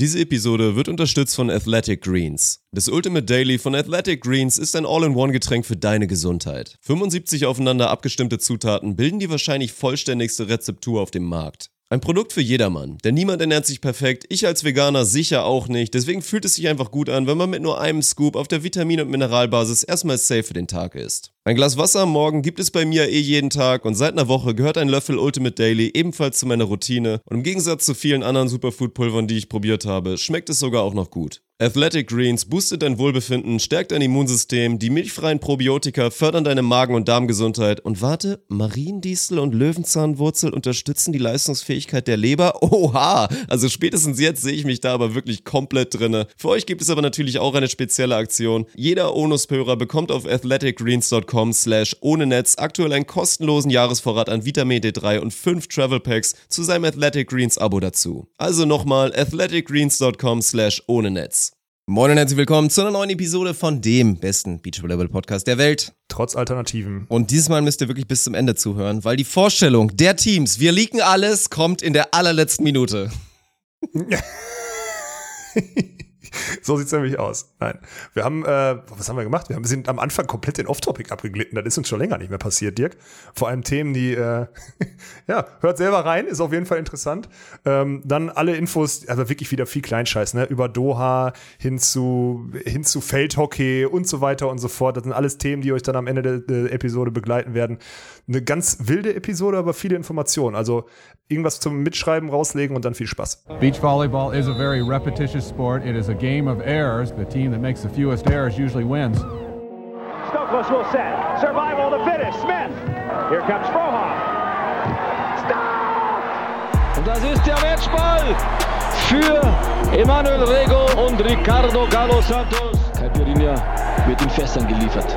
Diese Episode wird unterstützt von Athletic Greens. Das Ultimate Daily von Athletic Greens ist ein All-in-One-Getränk für deine Gesundheit. 75 aufeinander abgestimmte Zutaten bilden die wahrscheinlich vollständigste Rezeptur auf dem Markt. Ein Produkt für jedermann, denn niemand ernährt sich perfekt, ich als Veganer sicher auch nicht, deswegen fühlt es sich einfach gut an, wenn man mit nur einem Scoop auf der Vitamin- und Mineralbasis erstmal safe für den Tag ist. Ein Glas Wasser am Morgen gibt es bei mir eh jeden Tag und seit einer Woche gehört ein Löffel Ultimate Daily ebenfalls zu meiner Routine und im Gegensatz zu vielen anderen Superfood-Pulvern, die ich probiert habe, schmeckt es sogar auch noch gut. Athletic Greens boostet dein Wohlbefinden, stärkt dein Immunsystem, die milchfreien Probiotika fördern deine Magen- und Darmgesundheit und warte, Mariendistel und Löwenzahnwurzel unterstützen die Leistungsfähigkeit der Leber? Oha! Also spätestens jetzt sehe ich mich da aber wirklich komplett drinne. Für euch gibt es aber natürlich auch eine spezielle Aktion. Jeder Onus-Hörer bekommt auf athleticgreens.com slash ohne Netz aktuell einen kostenlosen Jahresvorrat an Vitamin D3 und 5 Travel Packs zu seinem Athletic Greens Abo dazu. Also nochmal athleticgreens.com slash ohne Netz. Moin und herzlich willkommen zu einer neuen Episode von dem besten Beach Volleyball Podcast der Welt. Trotz Alternativen. Und dieses Mal müsst ihr wirklich bis zum Ende zuhören, weil die Vorstellung der Teams, wir leaken alles, kommt in der allerletzten Minute. so sieht's nämlich aus. Nein. Wir haben, äh, was haben wir gemacht? Wir sind am Anfang komplett in Off-Topic abgeglitten. Das ist uns schon länger nicht mehr passiert, Dirk. Vor allem Themen, die, äh, ja, hört selber rein, ist auf jeden Fall interessant. Ähm, dann alle Infos, also wirklich wieder viel Kleinscheiß, ne? Über Doha hin zu, hin zu Feldhockey und so weiter und so fort. Das sind alles Themen, die euch dann am Ende der, der Episode begleiten werden. Eine ganz wilde Episode, aber viele Informationen. Also irgendwas zum Mitschreiben rauslegen und dann viel Spaß. Beach volleyball is a very repetitious sport. It is a game of errors. The team that makes the fewest errors usually wins. Stokos will set. Survival the fittest. Smith. Here comes Frohoff. Stop! Und das ist der Matchball für Emanuel Rego und Ricardo Galo Santos. Caipirinha wird in Fässern geliefert.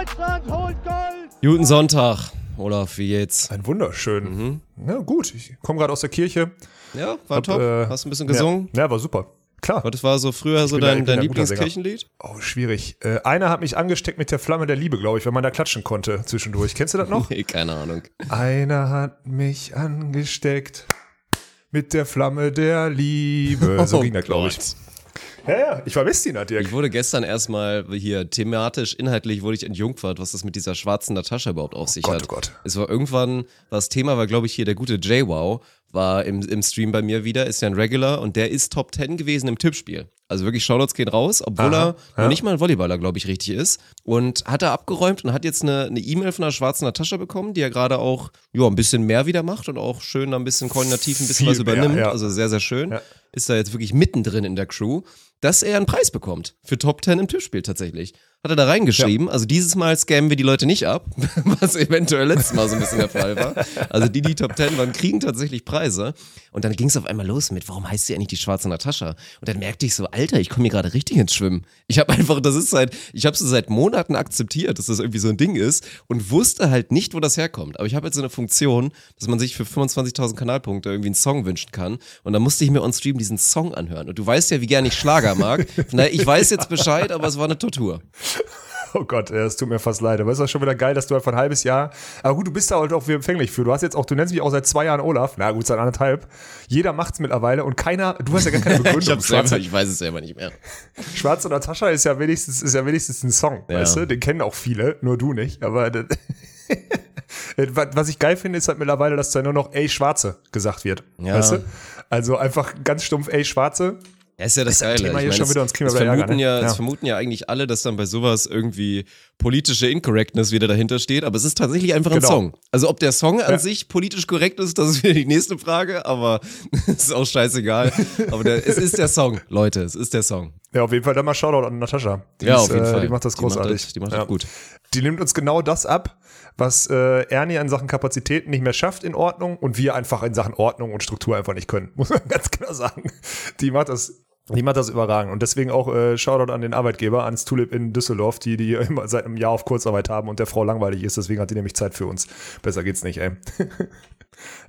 Deutschland holt Gold! Guten Sonntag, Olaf, wie geht's? Ein wunderschön. Ja, gut, ich komme gerade aus der Kirche. Ja, war Hab, top. äh, Hast du ein bisschen gesungen? Ja, ja war super. Klar. Was war so früher so dein, dein. Lieblingskirchenlied? Oh, schwierig. Äh, einer hat mich angesteckt mit der Flamme der Liebe, glaube ich, wenn man da klatschen konnte zwischendurch. Kennst du das noch? Nee, keine Ahnung. einer hat mich angesteckt mit der Flamme der Liebe. So Oh ging das, glaube ich. Ja, ja, ich vermisse ihn, Dirk. Ich wurde gestern erstmal hier thematisch, inhaltlich wurde ich entjungfert, was das mit dieser schwarzen Natascha überhaupt auf sich Gott, hat. oh Gott. Es war irgendwann, das Thema war, glaube ich, hier der gute JWoww, war im, im Stream bei mir wieder, ist ja ein Regular und der ist Top 10 gewesen im Tippspiel. Also wirklich, Shoutouts gehen raus, obwohl Aha, er ja. noch nicht mal ein Volleyballer, glaube ich, richtig ist. Und hat er abgeräumt und hat jetzt eine eine E-Mail von der schwarzen Natascha bekommen, die er gerade auch ja, ein bisschen mehr wieder macht und auch schön ein bisschen koordinativ ein bisschen Viel was mehr, übernimmt. ja. Also sehr, sehr schön. Ja. Ist da jetzt wirklich mittendrin in der Crew, dass er einen Preis bekommt für Top 10 im Tippspiel tatsächlich. Hat er da reingeschrieben. Also dieses Mal scammen wir die Leute nicht ab, was eventuell letztes Mal so ein bisschen der Fall war. Also die, die Top 10 waren, kriegen tatsächlich Preise. Und dann ging es auf einmal los mit, warum heißt sie eigentlich die schwarze Natascha? Und dann merkte ich so, Alter, ich komme hier gerade richtig ins Schwimmen. Ich habe einfach, das ist seit, ich habe so seit Monaten akzeptiert, dass das irgendwie so ein Ding ist und wusste halt nicht, wo das herkommt. Aber ich habe jetzt so eine Funktion, dass man sich für 25.000 Kanalpunkte irgendwie einen Song wünschen kann. Und dann musste ich mir on Stream diesen Song anhören. Und du weißt ja, wie gerne ich Schlager mag. Von daher, ich weiß jetzt Bescheid, aber es war eine Tortur. Oh Gott, es tut mir fast leid. Aber es ist auch schon wieder geil, dass du einfach ein halbes Jahr. Aber gut, du bist da halt auch empfänglich für. Du hast jetzt auch, du nennst mich auch seit zwei Jahren Olaf. Na gut, seit anderthalb. Jeder macht's mittlerweile und keiner, du hast ja gar keine Begründung. Ich, hab's selber, ich weiß es selber nicht mehr. Schwarze Natascha ist ja wenigstens, ist ja wenigstens ein Song, Ja. weißt du? Den kennen auch viele, nur du nicht. Aber das- was ich geil finde, ist halt mittlerweile, dass da nur noch ey Schwarze gesagt wird. Ja. Weißt du? Also einfach ganz stumpf ey Schwarze. Ja, ist ja das ein Geile. Thema Ich meine, schon es- wieder, uns es Ärger, vermuten ne? ja, Ja. Es vermuten ja eigentlich alle, dass dann bei sowas irgendwie politische Incorrectness wieder dahinter steht, aber es ist tatsächlich einfach ein Genau. Song. Also ob der Song an Ja. sich politisch korrekt ist, das ist wieder die nächste Frage, aber ist auch scheißegal. aber der, es ist der Song, Leute, es ist der Song. Ja, auf jeden Fall dann mal Shoutout an Natascha. Die Ja, ist, auf jeden äh, Fall. Die macht das Die macht großartig. das- die macht das gut. Die nimmt uns genau das ab, was äh, Ernie in Sachen Kapazitäten nicht mehr schafft in Ordnung und wir einfach in Sachen Ordnung und Struktur einfach nicht können. Muss man ganz genau sagen. Die macht das. Die macht das überragend. Und deswegen auch äh, Shoutout an den Arbeitgeber, ans Tulip in Düsseldorf, die, die immer seit einem Jahr auf Kurzarbeit haben und der Frau langweilig ist. Deswegen hat die nämlich Zeit für uns. Besser geht's nicht, ey.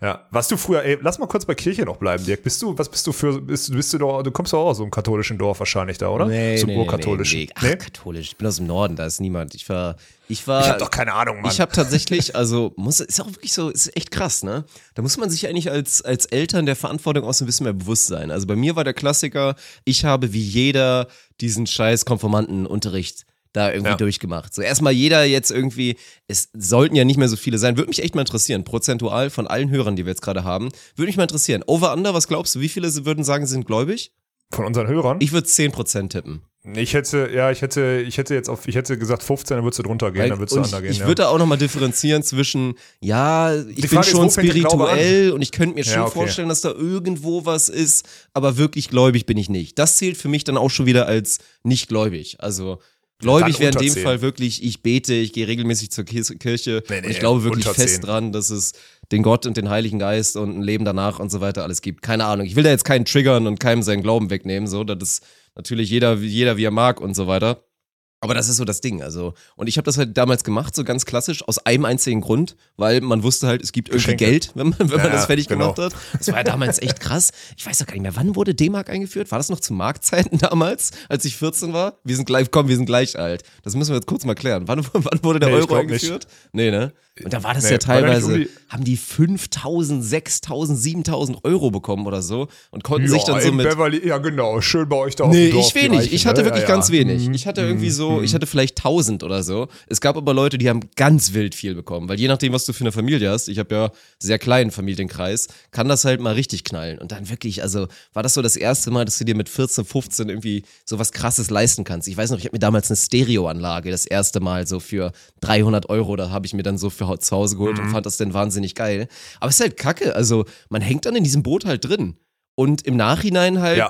Ja, was du früher, ey, lass mal kurz bei Kirche noch bleiben, Dirk. Bist du, was bist du für, bist, du- bist du doch, du kommst doch auch aus so einem katholischen Dorf wahrscheinlich da, oder? so einem urkatholischen. Nee, Ach, katholisch. Ich bin aus dem Norden, da ist niemand. Ich war, ich war. Ich hab doch keine Ahnung, Mann. Ich habe tatsächlich, also muss, ist auch wirklich so, ist echt krass, ne? Da muss man sich eigentlich als, als Eltern der Verantwortung auch so ein bisschen mehr bewusst sein. Also bei mir war der Klassiker, ich habe wie jeder diesen scheiß Konformantenunterricht da irgendwie Ja. durchgemacht. So erstmal jeder jetzt irgendwie, es sollten ja nicht mehr so viele sein, würde mich echt mal interessieren, prozentual von allen Hörern, die wir jetzt gerade haben, würde mich mal interessieren. Over Under, was glaubst du, wie viele würden sagen, sie sind gläubig? Von unseren Hörern? Ich würde 10% tippen. Ich hätte, ja, ich hätte, ich hätte jetzt auf, ich hätte gesagt 15, dann würdest du drunter gehen, Weil- dann würdest du und under ich, ich ja. würde da auch nochmal differenzieren zwischen, ja, ich bin Frage ist, schon Glaube spirituell und ich könnte mir schon Ja, okay. vorstellen, dass da irgendwo was ist, aber wirklich gläubig bin ich nicht. Das zählt für mich dann auch schon wieder als nicht gläubig. Also gläubig wäre in dem 10. Fall wirklich, ich bete, ich gehe regelmäßig zur Kirche Nee, nee, und ich glaube wirklich fest 10. dran, dass es den Gott und den Heiligen Geist und ein Leben danach und so weiter alles gibt. Keine Ahnung. Ich will da jetzt keinen triggern und keinem seinen Glauben wegnehmen, so, das ist natürlich jeder, jeder wie er mag und so weiter. Aber das ist so das Ding, also. Und ich habe das halt damals gemacht, so ganz klassisch, aus einem einzigen Grund, weil man wusste halt, es gibt irgendwie Geschenke. Geld, wenn man, wenn man Ja, das fertig genau. gemacht hat. Das war ja damals echt krass. Ich weiß doch gar nicht mehr, wann wurde D-Mark eingeführt? War das noch zu Marktzeiten damals, als ich 14 war? Wir sind gleich, komm, wir sind gleich alt. Das müssen wir jetzt kurz mal klären. Wann, wann wurde der Nee, Euro glaub nicht. eingeführt? Nee, ne? Und da war das Nee, ja teilweise, um die- haben die 5000, 6000, 7000 Euro bekommen oder so und konnten sich dann so mit Beverly, ja genau, schön bei euch da auf Nee, dem Dorf. ich wenig. Reichen, Ich hatte ne? wirklich ja, ja. ganz wenig. Mhm. Ich hatte irgendwie so, ich hatte vielleicht 1000 oder so. Es gab aber Leute, die haben ganz wild viel bekommen, weil je nachdem, was du für eine Familie hast, ich habe ja sehr kleinen Familienkreis, kann das halt mal richtig knallen. Und dann wirklich, also war das so das erste Mal, dass du dir mit 14, 15 irgendwie so was krasses leisten kannst. Ich weiß noch, ich habe mir damals eine Stereoanlage das erste Mal so für 300 Euro, da habe ich mir dann so für zu Hause geholt und fand das dann wahnsinnig geil. Aber es ist halt kacke, also man hängt dann in diesem Boot halt drin. Und im Nachhinein halt, Ja.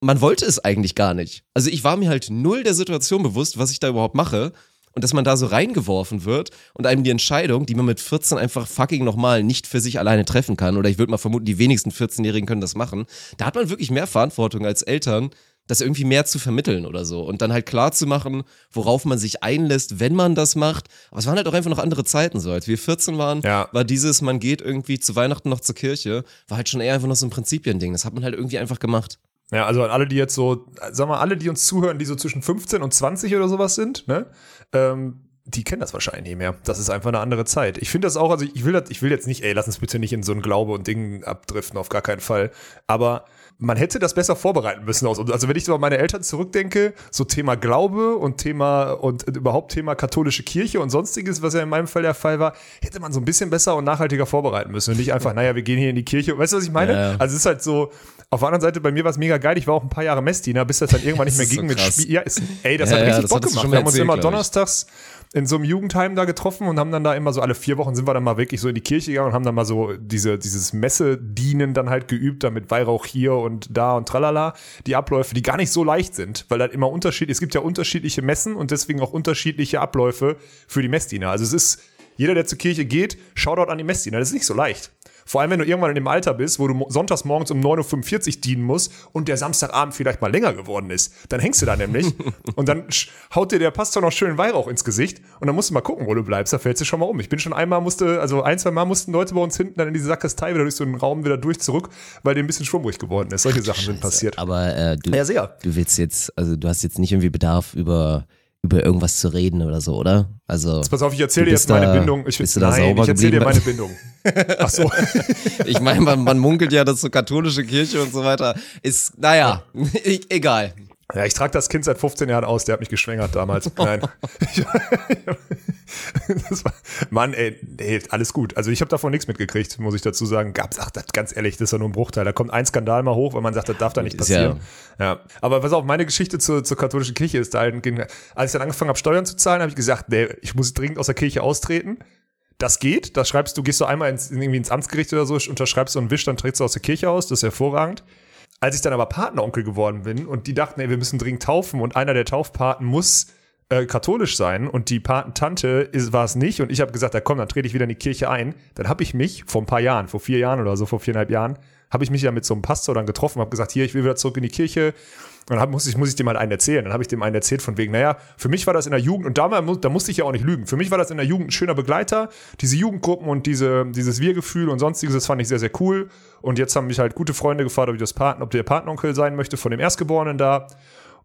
man wollte es eigentlich gar nicht. Also ich war mir halt null der Situation bewusst, was ich da überhaupt mache. Und dass man da so reingeworfen wird und einem die Entscheidung, die man mit 14 einfach fucking nochmal nicht für sich alleine treffen kann, oder ich würde mal vermuten, die wenigsten 14-Jährigen können das machen, da hat man wirklich mehr Verantwortung als Eltern, das irgendwie mehr zu vermitteln oder so. Und dann halt klar zu machen, worauf man sich einlässt, wenn man das macht. Aber es waren halt auch einfach noch andere Zeiten so. Als wir 14 waren, Ja. war dieses, man geht irgendwie zu Weihnachten noch zur Kirche, war halt schon eher einfach noch so ein Prinzipiending. Das hat man halt irgendwie einfach gemacht. Ja, also an alle, die jetzt so, sag mal, alle, die uns zuhören, die so zwischen 15 und 20 oder sowas sind, ne? Ähm, die kennen das wahrscheinlich nicht mehr. Das ist einfach eine andere Zeit. Ich finde das auch, also ich will das, ich will jetzt nicht, ey, lass uns bitte nicht in so ein Glaube und Ding abdriften, auf gar keinen Fall. Aber man hätte das besser vorbereiten müssen. Also wenn ich so an meine Eltern zurückdenke, so Thema Glaube und Thema und überhaupt Thema katholische Kirche und sonstiges, was ja in meinem Fall der Fall war, hätte man so ein bisschen besser und nachhaltiger vorbereiten müssen. Und nicht einfach, naja, wir gehen hier in die Kirche. Weißt du, was ich meine? Ja. Also es ist halt so, auf der anderen Seite, bei mir war es mega geil. Ich war auch ein paar Jahre Messdiener, bis das dann irgendwann nicht mehr ging so mit. Spiel. Ja, ist, ey, das Ja, hat ja, richtig das Bock gemacht. Wir haben uns erzählt, immer glaub ich. In so einem Jugendheim da getroffen und haben dann da immer so alle vier Wochen sind wir dann mal wirklich so in die Kirche gegangen und haben dann mal so diese, dieses Messedienen dann halt geübt, da mit Weihrauch hier und da und tralala. Die Abläufe, die gar nicht so leicht sind, weil halt immer Unterschied, es gibt ja unterschiedliche Messen und deswegen auch unterschiedliche Abläufe für die Messdiener. Also es ist, jeder, der zur Kirche geht, Shoutout an die Messdiener. Das ist nicht so leicht. Vor allem, wenn du irgendwann in dem Alter bist, wo du sonntags morgens um 9.45 Uhr dienen musst und der Samstagabend vielleicht mal länger geworden ist. Dann hängst du da nämlich und dann haut dir der Pastor noch schön Weihrauch ins Gesicht und dann musst du mal gucken, wo du bleibst. Da fällst du schon mal um. Ich bin schon einmal musste, also ein, zwei Mal mussten Leute bei uns hinten dann in diese Sakristei wieder durch so einen Raum wieder durch zurück, weil der ein bisschen schwummrig geworden ist. Solche Sachen sind passiert. Aber äh, du, Ja, sehr. du willst jetzt, also du hast jetzt nicht irgendwie Bedarf, über, über irgendwas zu reden oder so, oder? Also, Pass auf, ich erzähle dir jetzt meine da- Bindung. Ich, bist du da nein, ich erzähle dir meine Bindung. Ach so. ich meine, man, man munkelt ja, dass so katholische Kirche und so weiter ist, naja, egal. Ja, ich trage das Kind seit 15 Jahren aus, der hat mich geschwängert damals. Nein. war, Mann, ey, ey, alles gut. Also ich habe davon nichts mitgekriegt, muss ich dazu sagen. Gab's, ach, das, ganz ehrlich, das ist ja nur ein Bruchteil. Da kommt ein Skandal mal hoch, weil man sagt, das darf da nicht Ist ja- passieren. Ja. Aber pass auf, meine Geschichte zur, zur katholischen Kirche ist da halt, als ich dann angefangen habe, Steuern zu zahlen, habe ich gesagt, nee, ich muss dringend aus der Kirche austreten. Das geht, das schreibst du, gehst du einmal ins, irgendwie ins Amtsgericht oder so, unterschreibst so einen Wisch, dann trittst du aus der Kirche aus, das ist hervorragend. Als ich dann aber Patenonkel geworden bin und die dachten, ey, wir müssen dringend taufen und einer der Taufpaten muss äh, katholisch sein und die Patentante war es nicht und ich habe gesagt, da komm, dann trete ich wieder in die Kirche ein. Dann habe ich mich vor ein paar Jahren, vor vier Jahren oder so, vor viereinhalb Jahren, habe ich mich ja mit so einem Pastor dann getroffen, habe gesagt, hier, ich will wieder zurück in die Kirche. Und dann muss, ich, muss ich dem halt einen erzählen. Dann habe ich dem einen erzählt von wegen, naja, für mich war das in der Jugend, und damals, da musste ich ja auch nicht lügen, für mich war das in der Jugend ein schöner Begleiter. Diese Jugendgruppen und diese, dieses Wir-Gefühl und sonstiges, das fand ich sehr, sehr cool. Und jetzt haben mich halt gute Freunde gefragt, ob ich das Paten, ob der Patenonkel sein möchte von dem Erstgeborenen da.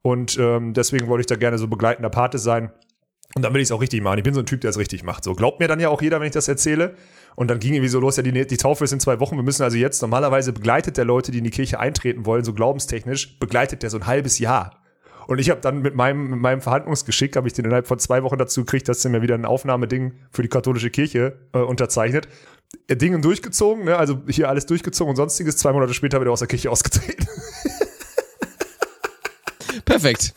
Und ähm, deswegen wollte ich da gerne so begleitender Pate sein. Und dann will ich es auch richtig machen. Ich bin so ein Typ, der es richtig macht. So glaubt mir dann ja auch jeder, wenn ich das erzähle. Und dann ging irgendwie so los, ja, die, die Taufe ist in zwei Wochen. Wir müssen also jetzt, normalerweise begleitet der Leute, die in die Kirche eintreten wollen, so glaubenstechnisch, begleitet der so ein halbes Jahr. Und ich habe dann mit meinem, mit meinem Verhandlungsgeschick, habe ich den innerhalb von zwei Wochen dazu gekriegt, dass er mir wieder ein Aufnahmeding für die katholische Kirche äh, unterzeichnet. Er Dingen durchgezogen, ne? also hier alles durchgezogen und sonstiges. Zwei Monate später wieder aus der Kirche ausgetreten. Perfekt.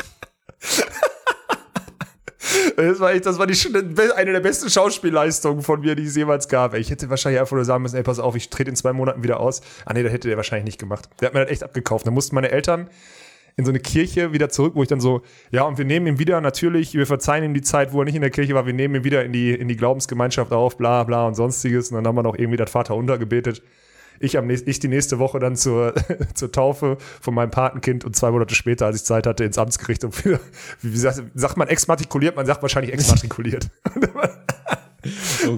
Das war, echt, das war die, eine der besten Schauspielleistungen von mir, die es jemals gab. Ich hätte wahrscheinlich einfach nur sagen müssen, ey, pass auf, ich trete in zwei Monaten wieder aus. Ah nee, das hätte der wahrscheinlich nicht gemacht. Der hat mir das echt abgekauft. Da mussten meine Eltern in so eine Kirche wieder zurück, wo ich dann so, ja, und wir nehmen ihn wieder, natürlich, wir verzeihen ihm die Zeit, wo er nicht in der Kirche war, wir nehmen ihn wieder in die, in die Glaubensgemeinschaft auf, bla bla und sonstiges. Und dann haben wir noch irgendwie das Vater untergebetet. Ich, am nächsten, ich die nächste Woche dann zur, zur Taufe von meinem Patenkind und zwei Monate später, als ich Zeit hatte, ins Amtsgericht und wieder, wie sagt, sagt man exmatrikuliert, man sagt wahrscheinlich exmatrikuliert.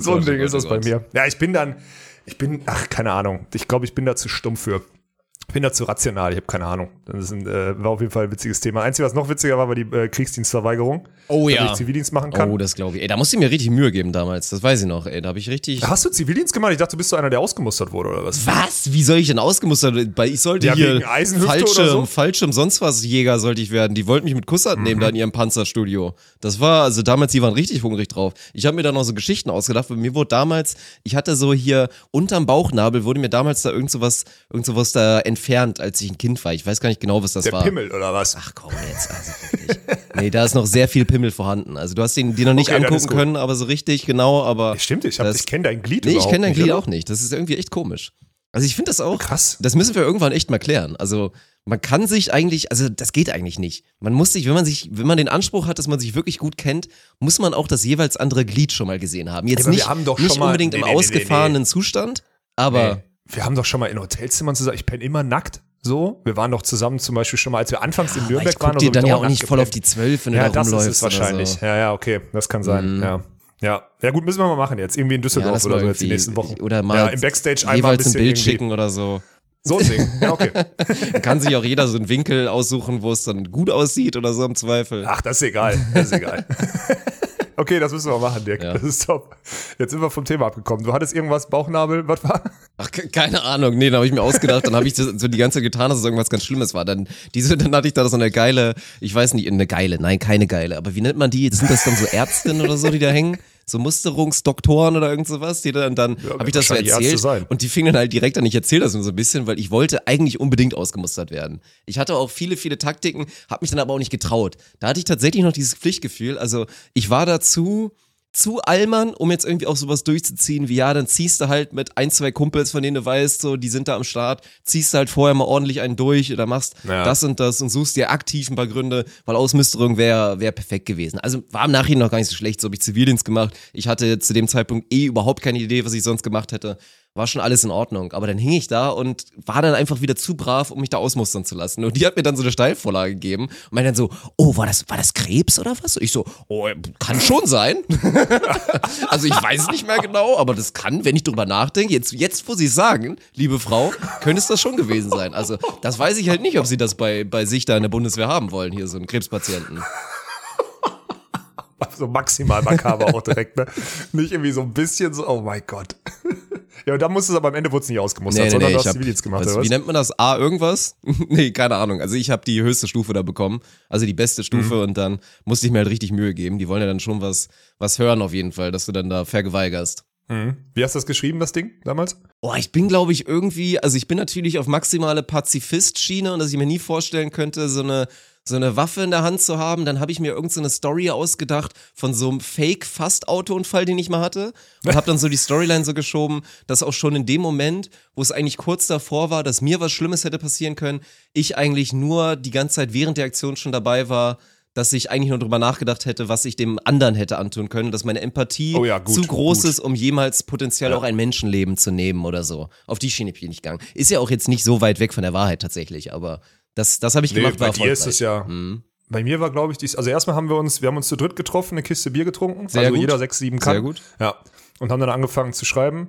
So ein Ding ist das bei mir. Ja, ich bin dann, ich bin, ach, keine Ahnung. Ich glaube, ich bin da zu stumm für. Ich bin da zu rational, ich habe keine Ahnung. Das ist ein, äh, war auf jeden Fall ein witziges Thema. Einzige, was noch witziger war, war die äh, Kriegsdienstverweigerung. Oh ja. ich Zivildienst machen kann. Oh, das glaube ich. Ey, da musste ich mir richtig Mühe geben damals. Das weiß ich noch. Ey, da habe ich richtig. Hast du Zivildienst gemacht? Ich dachte, du bist so einer, der ausgemustert wurde oder was? Was? Wie soll ich denn ausgemustert werden? Ich sollte Ja, hier Fallschirm, so? Fallschirm, sonst was Jäger sollte ich werden. Die wollten mich mit Kusshand nehmen da in ihrem Panzerstudio. Das war, also damals, die waren richtig hungrig drauf. Ich habe mir da noch so Geschichten ausgedacht, weil mir wurde damals, ich hatte so hier unterm Bauchnabel, wurde mir damals da irgend sowas, irgend sowas da entfernt, als ich ein Kind war. Ich weiß gar nicht genau, was das Der war. Pimmel oder was? Ach komm jetzt, also wirklich. Nee, da ist noch sehr viel Pimmel vorhanden. Also du hast den, den noch nicht Okay, angucken können, aber so richtig genau, aber. Ja, stimmt, ich, hab- das- ich kenne dein Glied Nee, ich kenne dein Glied oder? auch nicht. Das ist irgendwie echt komisch. Also ich finde das auch. Krass. Das müssen wir irgendwann echt mal klären. Also man kann sich eigentlich, also das geht eigentlich nicht. Man muss sich, wenn man sich, wenn man den Anspruch hat, dass man sich wirklich gut kennt, muss man auch das jeweils andere Glied schon mal gesehen haben. Jetzt wir nicht, haben doch nicht schon mal- unbedingt Nee, im nee, nee, nee, ausgefahrenen Zustand, aber. Wir haben doch schon mal in Hotelzimmern zusammen, ich penne immer nackt. So, wir waren doch zusammen zum Beispiel schon mal, als wir anfangs in Nürnberg ich waren. dir oder so, dann ich ja auch nicht voll auf die Zwölf, wenn du Ja, da das ist rumläufst. es wahrscheinlich. So. Ja, ja, okay, das kann sein. Ja. Ja. ja, gut, müssen wir mal machen jetzt. Irgendwie in Ja, Düsseldorf lass oder so jetzt die nächsten Wochen. Oder mal ja, im Backstage einmal ein jeweils ein bisschen Bild irgendwie- schicken oder so. So ein Ding. Ja, okay. Dann kann sich auch jeder so einen Winkel aussuchen, wo es dann gut aussieht oder so im Zweifel. Ach, das ist egal. Das ist egal. okay, das müssen wir machen, Dirk. Ja. Das ist top. Jetzt sind wir vom Thema abgekommen. Du hattest irgendwas, Bauchnabel, was war? Ach, ke- keine Ahnung. Nee, da habe ich mir ausgedacht, dann habe ich das so die ganze Zeit getan, dass es irgendwas ganz Schlimmes war. Dann, diese, dann hatte ich da so eine geile, ich weiß nicht, eine geile, nein, keine geile, aber wie nennt man die? Sind das dann so Ärztinnen oder so, die da hängen? So Musterungsdoktoren oder irgend sowas, die dann, dann Ja, habe ich das so erzählt und die fingen dann halt direkt an, ich erzähle das nur so ein bisschen, weil ich wollte eigentlich unbedingt ausgemustert werden. Ich hatte auch viele, viele Taktiken, habe mich dann aber auch nicht getraut. Da hatte ich tatsächlich noch dieses Pflichtgefühl, also ich war dazu zu allmann, um jetzt irgendwie auch sowas durchzuziehen, wie ja, dann ziehst du halt mit ein, zwei Kumpels, von denen du weißt, so, die sind da am Start, ziehst du halt vorher mal ordentlich einen durch oder machst Ja. das und das und suchst dir aktiv ein paar Gründe, weil Ausmusterung wäre wär perfekt gewesen. Also war im Nachhinein noch gar nicht so schlecht, so habe ich Zivildienst gemacht. Ich hatte zu dem Zeitpunkt eh überhaupt keine Idee, was ich sonst gemacht hätte. War schon alles in Ordnung. Aber dann hing ich da und war dann einfach wieder zu brav, um mich da ausmustern zu lassen. Und die hat mir dann so eine Steilvorlage gegeben und meinte dann so, oh, war das, war das Krebs oder was? Und ich so, oh, kann schon sein. Also ich weiß nicht mehr genau, aber das kann, wenn ich drüber nachdenke, jetzt, jetzt wo Sie sagen, liebe Frau, könnte es das schon gewesen sein. Also das weiß ich halt nicht, ob Sie das bei, bei sich da in der Bundeswehr haben wollen, hier so einen Krebspatienten. So maximal makaber auch direkt, ne? Nicht irgendwie so ein bisschen so, oh mein Gott. Ja, und dann musst du es aber am Ende wurde es nicht ausgemustert, sondern du hast Zivildienst gemacht, was, oder was? Wie nennt man das? A irgendwas? nee, keine Ahnung. Also ich habe die höchste Stufe da bekommen, also die beste Stufe Mhm. und dann musste ich mir halt richtig Mühe geben. Die wollen ja dann schon was, was hören auf jeden Fall, dass du dann da vergeweigerst. Mhm. Wie hast du das geschrieben, das Ding, damals? Oh, ich bin, glaube ich, irgendwie, also ich bin natürlich auf maximale Pazifist-Schiene und dass ich mir nie vorstellen könnte, so eine, so eine Waffe in der Hand zu haben. Dann habe ich mir irgendeine so eine Story ausgedacht von so einem Fake-Fast-Autounfall, den ich mal hatte. Und habe dann so die Storyline so geschoben, dass auch schon in dem Moment, wo es eigentlich kurz davor war, dass mir was Schlimmes hätte passieren können, ich eigentlich nur die ganze Zeit während der Aktion schon dabei war, dass ich eigentlich nur drüber nachgedacht hätte, was ich dem anderen hätte antun können, dass meine Empathie Oh ja, gut, zu groß gut. ist, um jemals potenziell auch ein Menschenleben zu nehmen oder so. Auf die Schiene bin ich nicht gegangen. Ist ja auch jetzt nicht so weit weg von der Wahrheit tatsächlich, aber das, das habe ich Nee, gemacht, bei war dir ist es ja. Mhm. Bei mir war, glaube ich, dies, also erstmal haben wir uns, wir haben uns zu dritt getroffen, eine Kiste Bier getrunken, Sehr also gut. jeder sechs, sieben kann. Sehr gut. Ja. Und haben dann angefangen zu schreiben.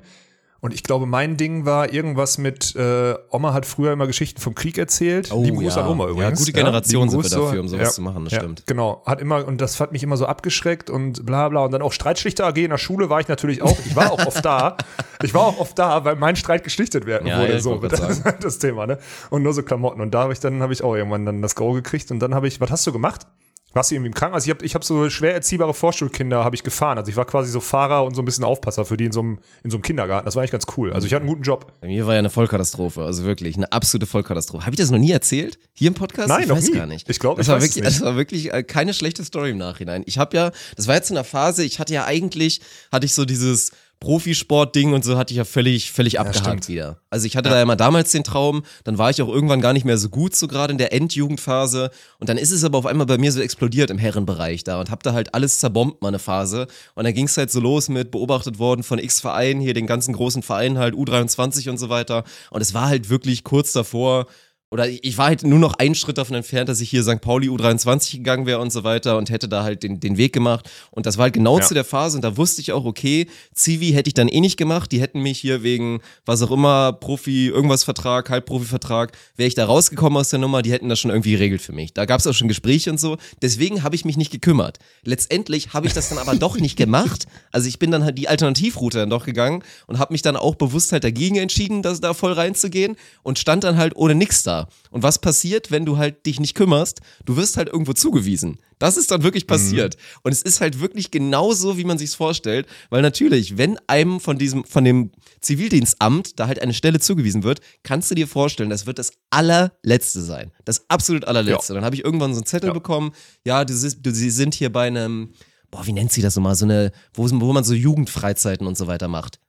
Und ich glaube, mein Ding war irgendwas mit, äh, Oma hat früher immer Geschichten vom Krieg erzählt. Oh, Lieben Gruß ja. an Oma Ja, übrigens. gute Generation lieben sind wir dafür, um sowas zu machen, das ja, stimmt. Genau. Hat immer, und das hat mich immer so abgeschreckt und bla bla. Und dann auch Streitschlichter AG in der Schule war ich natürlich auch. Ich war auch oft da. Ich war auch oft da, weil mein Streit geschlichtet werden Ja, wurde. ja, so, das das Thema, ne? Und nur so Klamotten. Und da habe ich dann, habe ich auch irgendwann dann das Go gekriegt. Und dann habe ich, was hast du gemacht? Warst du irgendwie im Krankenhaus? Also ich habe ich hab so schwer erziehbare Vorschulkinder habe ich gefahren. Also ich war quasi so Fahrer und so ein bisschen Aufpasser für die in so einem, in so einem Kindergarten. Das war eigentlich ganz cool. Also ich hatte einen guten Job. Bei mir war ja eine Vollkatastrophe, also wirklich eine absolute Vollkatastrophe. Habe ich das noch nie erzählt? Hier im Podcast? Nein, ich noch weiß nie. gar nicht. Ich glaub, das ich war wirklich, nicht. das war wirklich äh, keine schlechte Story im Nachhinein. Ich habe ja, das war jetzt in einer Phase, ich hatte ja eigentlich, hatte ich so dieses Profisport-Ding und so hatte ich ja völlig, völlig abgehakt stimmt. wieder. Also ich hatte da ja mal damals den Traum, dann war ich auch irgendwann gar nicht mehr so gut, so gerade in der Endjugendphase. Und dann ist es aber auf einmal bei mir so explodiert im Herrenbereich da und hab da halt alles zerbombt, mal eine Phase. Und dann ging es halt so los mit beobachtet worden von X Vereinen, hier den ganzen großen Vereinen halt, U23 und so weiter. Und es war halt wirklich kurz davor, oder ich war halt nur noch einen Schritt davon entfernt, dass ich hier St. Pauli U23 gegangen wäre und so weiter und hätte da halt den, den Weg gemacht. Und das war halt genau Ja. zu der Phase und da wusste ich auch, okay, Zivi hätte ich dann eh nicht gemacht. Die hätten mich hier wegen, was auch immer, Profi, irgendwas Vertrag, Halbprofi-Vertrag, wäre ich da rausgekommen aus der Nummer, die hätten das schon irgendwie geregelt für mich. Da gab es auch schon Gespräche und so. Deswegen habe ich mich nicht gekümmert. Letztendlich habe ich das dann aber doch nicht gemacht. Also ich bin dann halt die Alternativroute dann doch gegangen und habe mich dann auch bewusst halt dagegen entschieden, das da voll reinzugehen und stand dann halt ohne nix da. Und was passiert, wenn du halt dich nicht kümmerst? Du wirst halt irgendwo zugewiesen. Das ist dann wirklich passiert. Und es ist halt wirklich genauso, wie man sich's vorstellt, weil natürlich, wenn einem von diesem, von dem Zivildienstamt da halt eine Stelle zugewiesen wird, kannst du dir vorstellen, das wird das allerletzte sein. Das absolut allerletzte. Dann habe ich irgendwann so einen Zettel Ja. bekommen, ja, du, du, sie sind hier bei einem, boah, wie nennt sie das nochmal, so eine, wo, wo man so Jugendfreizeiten und so weiter macht.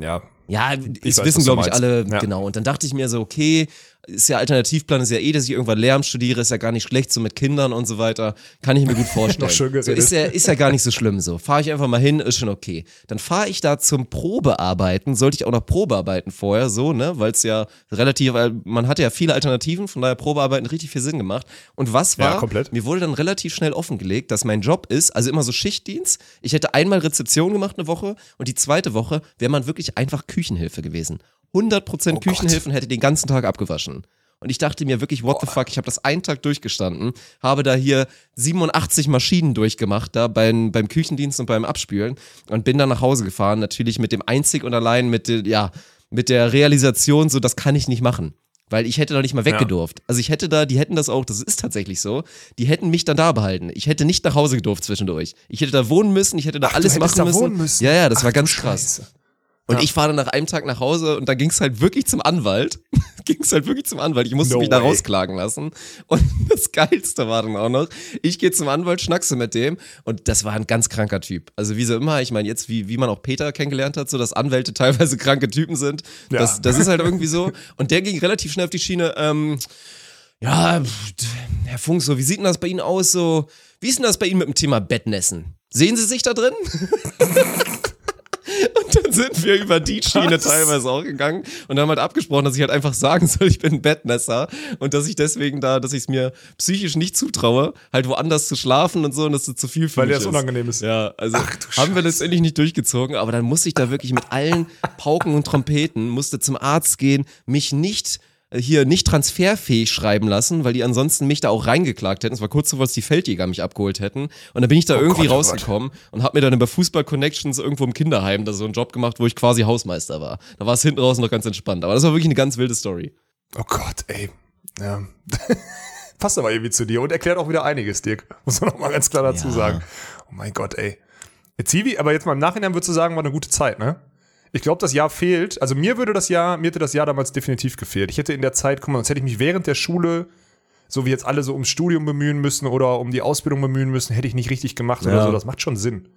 Ja. Ja, das wissen, glaube ich, alle, Ja. genau. Und dann dachte ich mir so, okay, ist ja Alternativplan, ist ja eh, dass ich irgendwann Lehramt studiere, ist ja gar nicht schlecht, so mit Kindern und so weiter. Kann ich mir gut vorstellen. Noch schön so, ist, ja, ist ja gar nicht so schlimm so. Fahre ich einfach mal hin, ist schon okay. Dann fahre ich da zum Probearbeiten, sollte ich auch noch Probearbeiten vorher, so, ne, weil es ja relativ, weil man hatte ja viele Alternativen, von daher Probearbeiten richtig viel Sinn gemacht. Und was Ja, war? komplett. Mir wurde dann relativ schnell offengelegt, dass mein Job ist, also immer so Schichtdienst. Ich hätte einmal Rezeption gemacht eine Woche und die zweite Woche wäre man wirklich einfach Küchenhilfe gewesen. 100% Oh Gott. Küchenhilfe und hätte den ganzen Tag abgewaschen. Und ich dachte mir wirklich, what the fuck, ich habe das einen Tag durchgestanden, habe da hier 87 Maschinen durchgemacht, da beim, beim Küchendienst und beim Abspülen und bin dann nach Hause gefahren, natürlich mit dem einzig und allein mit, der- ja, mit der Realisation, so das kann ich nicht machen. Weil ich hätte da nicht mal weggedurft. Also ich hätte da, die hätten das auch, das ist tatsächlich so, die hätten mich dann da behalten. Ich hätte nicht nach Hause gedurft zwischendurch. Ich hätte da wohnen müssen, ich hätte da Ach, alles machen da müssen. wohnen müssen. Ja, ja, das Ach, war ganz krass. Und Ja. ich fahre dann nach einem Tag nach Hause und da ging es halt wirklich zum Anwalt. ging es halt wirklich zum Anwalt. Ich musste No mich da way. rausklagen lassen. Und das Geilste war dann auch noch, ich gehe zum Anwalt, schnackse mit dem und das war ein ganz kranker Typ. Also wie so immer, ich meine jetzt, wie, wie man auch Peter kennengelernt hat, so dass Anwälte teilweise kranke Typen sind. Ja. Das, das ist halt irgendwie so. Und der ging relativ schnell auf die Schiene, ähm, ja, Herr Funk, so, wie sieht denn das bei Ihnen aus? So, wie ist denn das bei Ihnen mit dem Thema Bettnässen? Sehen Sie sich da drin? Und dann sind wir über die Schiene Was? teilweise auch gegangen und haben halt abgesprochen, dass ich halt einfach sagen soll, ich bin ein Bettnässer und dass ich deswegen da, dass ich es mir psychisch nicht zutraue, halt woanders zu schlafen und so und dass es zu viel für Weil mich dir das unangenehm ist. Ja, also Ach, haben wir letztendlich nicht durchgezogen, aber dann musste ich da wirklich mit allen Pauken und Trompeten, musste zum Arzt gehen, mich nicht hier nicht transferfähig schreiben lassen, weil die ansonsten mich da auch reingeklagt hätten. Es war kurz bevor es die Feldjäger mich abgeholt hätten. Und dann bin ich da irgendwie Gott, oh rausgekommen und habe mir dann über Fußball Connections irgendwo im Kinderheim da so einen Job gemacht, wo ich quasi Hausmeister war. Da war es hinten raus noch ganz entspannt. Aber das war wirklich eine ganz wilde Story. Oh Gott, ey. Ja. Passt aber irgendwie zu dir und erklärt auch wieder einiges, Dirk. Muss man noch mal ganz klar dazu Ja. sagen. Oh mein Gott, ey. Jetzt Zivi, aber jetzt mal im Nachhinein würdest du sagen, war eine gute Zeit, ne? Ich glaube, das Jahr fehlt. Also mir würde das Jahr, mir hätte das Jahr damals definitiv gefehlt. Ich hätte in der Zeit, guck mal, sonst hätte ich mich während der Schule, so wie jetzt alle so ums Studium bemühen müssen oder um die Ausbildung bemühen müssen, hätte ich nicht richtig gemacht oder Ja. so. Das macht schon Sinn.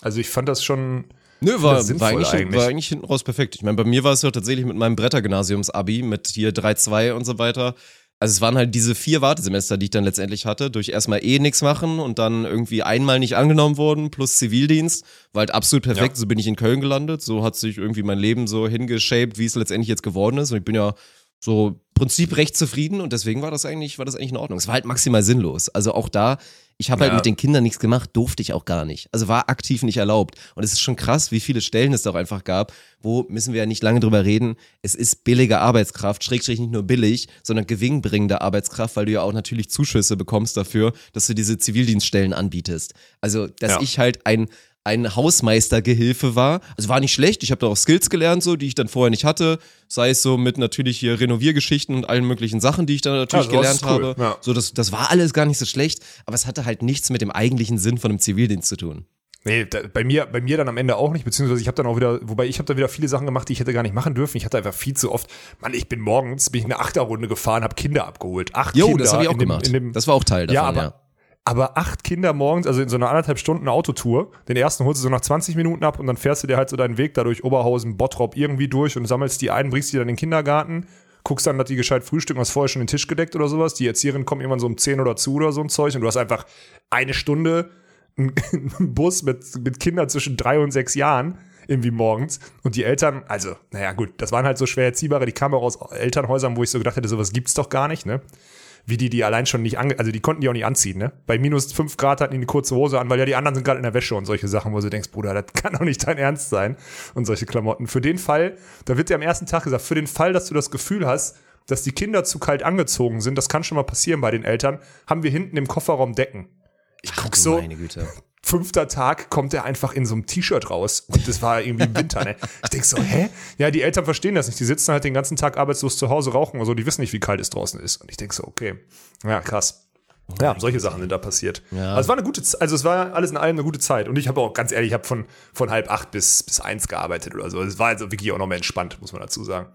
Also ich fand das schon. Nö, war, Das war, eigentlich, eigentlich. war eigentlich hinten raus perfekt. Ich meine, bei mir war es ja tatsächlich mit meinem Brettergymnasiums-Abi mit hier 3-2 und so weiter. Also es waren halt diese vier Wartesemester, die ich dann letztendlich hatte, durch erstmal eh nichts machen und dann irgendwie einmal nicht angenommen wurden, plus Zivildienst. War halt absolut perfekt, Ja. so bin ich in Köln gelandet. So hat sich irgendwie mein Leben so hingeshaped, wie es letztendlich jetzt geworden ist. Und ich bin ja so im Prinzip recht zufrieden und deswegen war das eigentlich, war das eigentlich in Ordnung. Es war halt maximal sinnlos. Also auch da, ich habe halt Ja. mit den Kindern nichts gemacht, durfte ich auch gar nicht. Also war aktiv nicht erlaubt. Und es ist schon krass, wie viele Stellen es da auch einfach gab, wo müssen wir ja nicht lange drüber reden. Es ist billige Arbeitskraft, schrägstrich nicht nur billig, sondern gewinnbringende Arbeitskraft, weil du ja auch natürlich Zuschüsse bekommst dafür, dass du diese Zivildienststellen anbietest. Also, dass Ja. ich halt ein ein Hausmeistergehilfe war. Also war nicht schlecht, ich habe da auch Skills gelernt, so, die ich dann vorher nicht hatte. Sei es so mit natürlich hier Renoviergeschichten und allen möglichen Sachen, die ich dann natürlich Ja, gelernt cool, habe. ja. So, das, das war alles gar nicht so schlecht, aber es hatte halt nichts mit dem eigentlichen Sinn von einem Zivildienst zu tun. Nee, da, bei mir, bei mir dann am Ende auch nicht, beziehungsweise ich habe dann auch wieder, wobei ich habe da wieder viele Sachen gemacht, die ich hätte gar nicht machen dürfen. Ich hatte einfach viel zu oft, Mann, ich bin morgens, bin ich eine Achterrunde gefahren, habe Kinder abgeholt. Acht Jo, Kinder das habe ich auch dem, gemacht. Dem, das war auch Teil davon, ja, ja. Aber, acht Kinder morgens, also in so einer anderthalb Stunden Autotour, den ersten holst du so nach 20 Minuten ab und dann fährst du dir halt so deinen Weg da durch Oberhausen, Bottrop irgendwie durch und sammelst die ein, bringst die dann in den Kindergarten, guckst dann, dass die gescheit frühstücken, hast vorher schon den Tisch gedeckt oder sowas. Die Erzieherin kommt irgendwann so um 10 oder zu oder so ein Zeug und du hast einfach eine Stunde einen Bus mit, mit Kindern zwischen drei und sechs Jahren irgendwie morgens und die Eltern, also, naja, gut, das waren halt so schwer erziehbare, die kamen auch aus Elternhäusern, wo ich so gedacht hätte, sowas gibt's doch gar nicht, ne? Wie die, die allein schon nicht ange also die konnten die auch nicht anziehen, ne? Bei minus fünf Grad hatten die eine kurze Hose an, weil ja die anderen sind gerade in der Wäsche und solche Sachen, wo du denkst, Bruder, das kann doch nicht dein Ernst sein und solche Klamotten. Für den Fall, da wird dir am ersten Tag gesagt, für den Fall, dass du das Gefühl hast, dass die Kinder zu kalt angezogen sind, das kann schon mal passieren bei den Eltern, haben wir hinten im Kofferraum Decken. Ich guck Du so, Meine Güte. Fünfter Tag kommt er einfach in so einem T-Shirt raus und das war irgendwie im Winter, ne? Ich denk so, hä? Ja, die Eltern verstehen das nicht. Die sitzen halt den ganzen Tag arbeitslos zu Hause, rauchen oder so, die wissen nicht, wie kalt es draußen ist. Und ich denk so, okay, ja, krass. Ja, solche Sachen sind da passiert. Ja. Also es war eine gute, also es war alles in allem eine gute Zeit. Und ich habe auch ganz ehrlich, ich habe von, von halb acht bis, bis eins gearbeitet oder so. Es war also wirklich auch nochmal entspannt, muss man dazu sagen.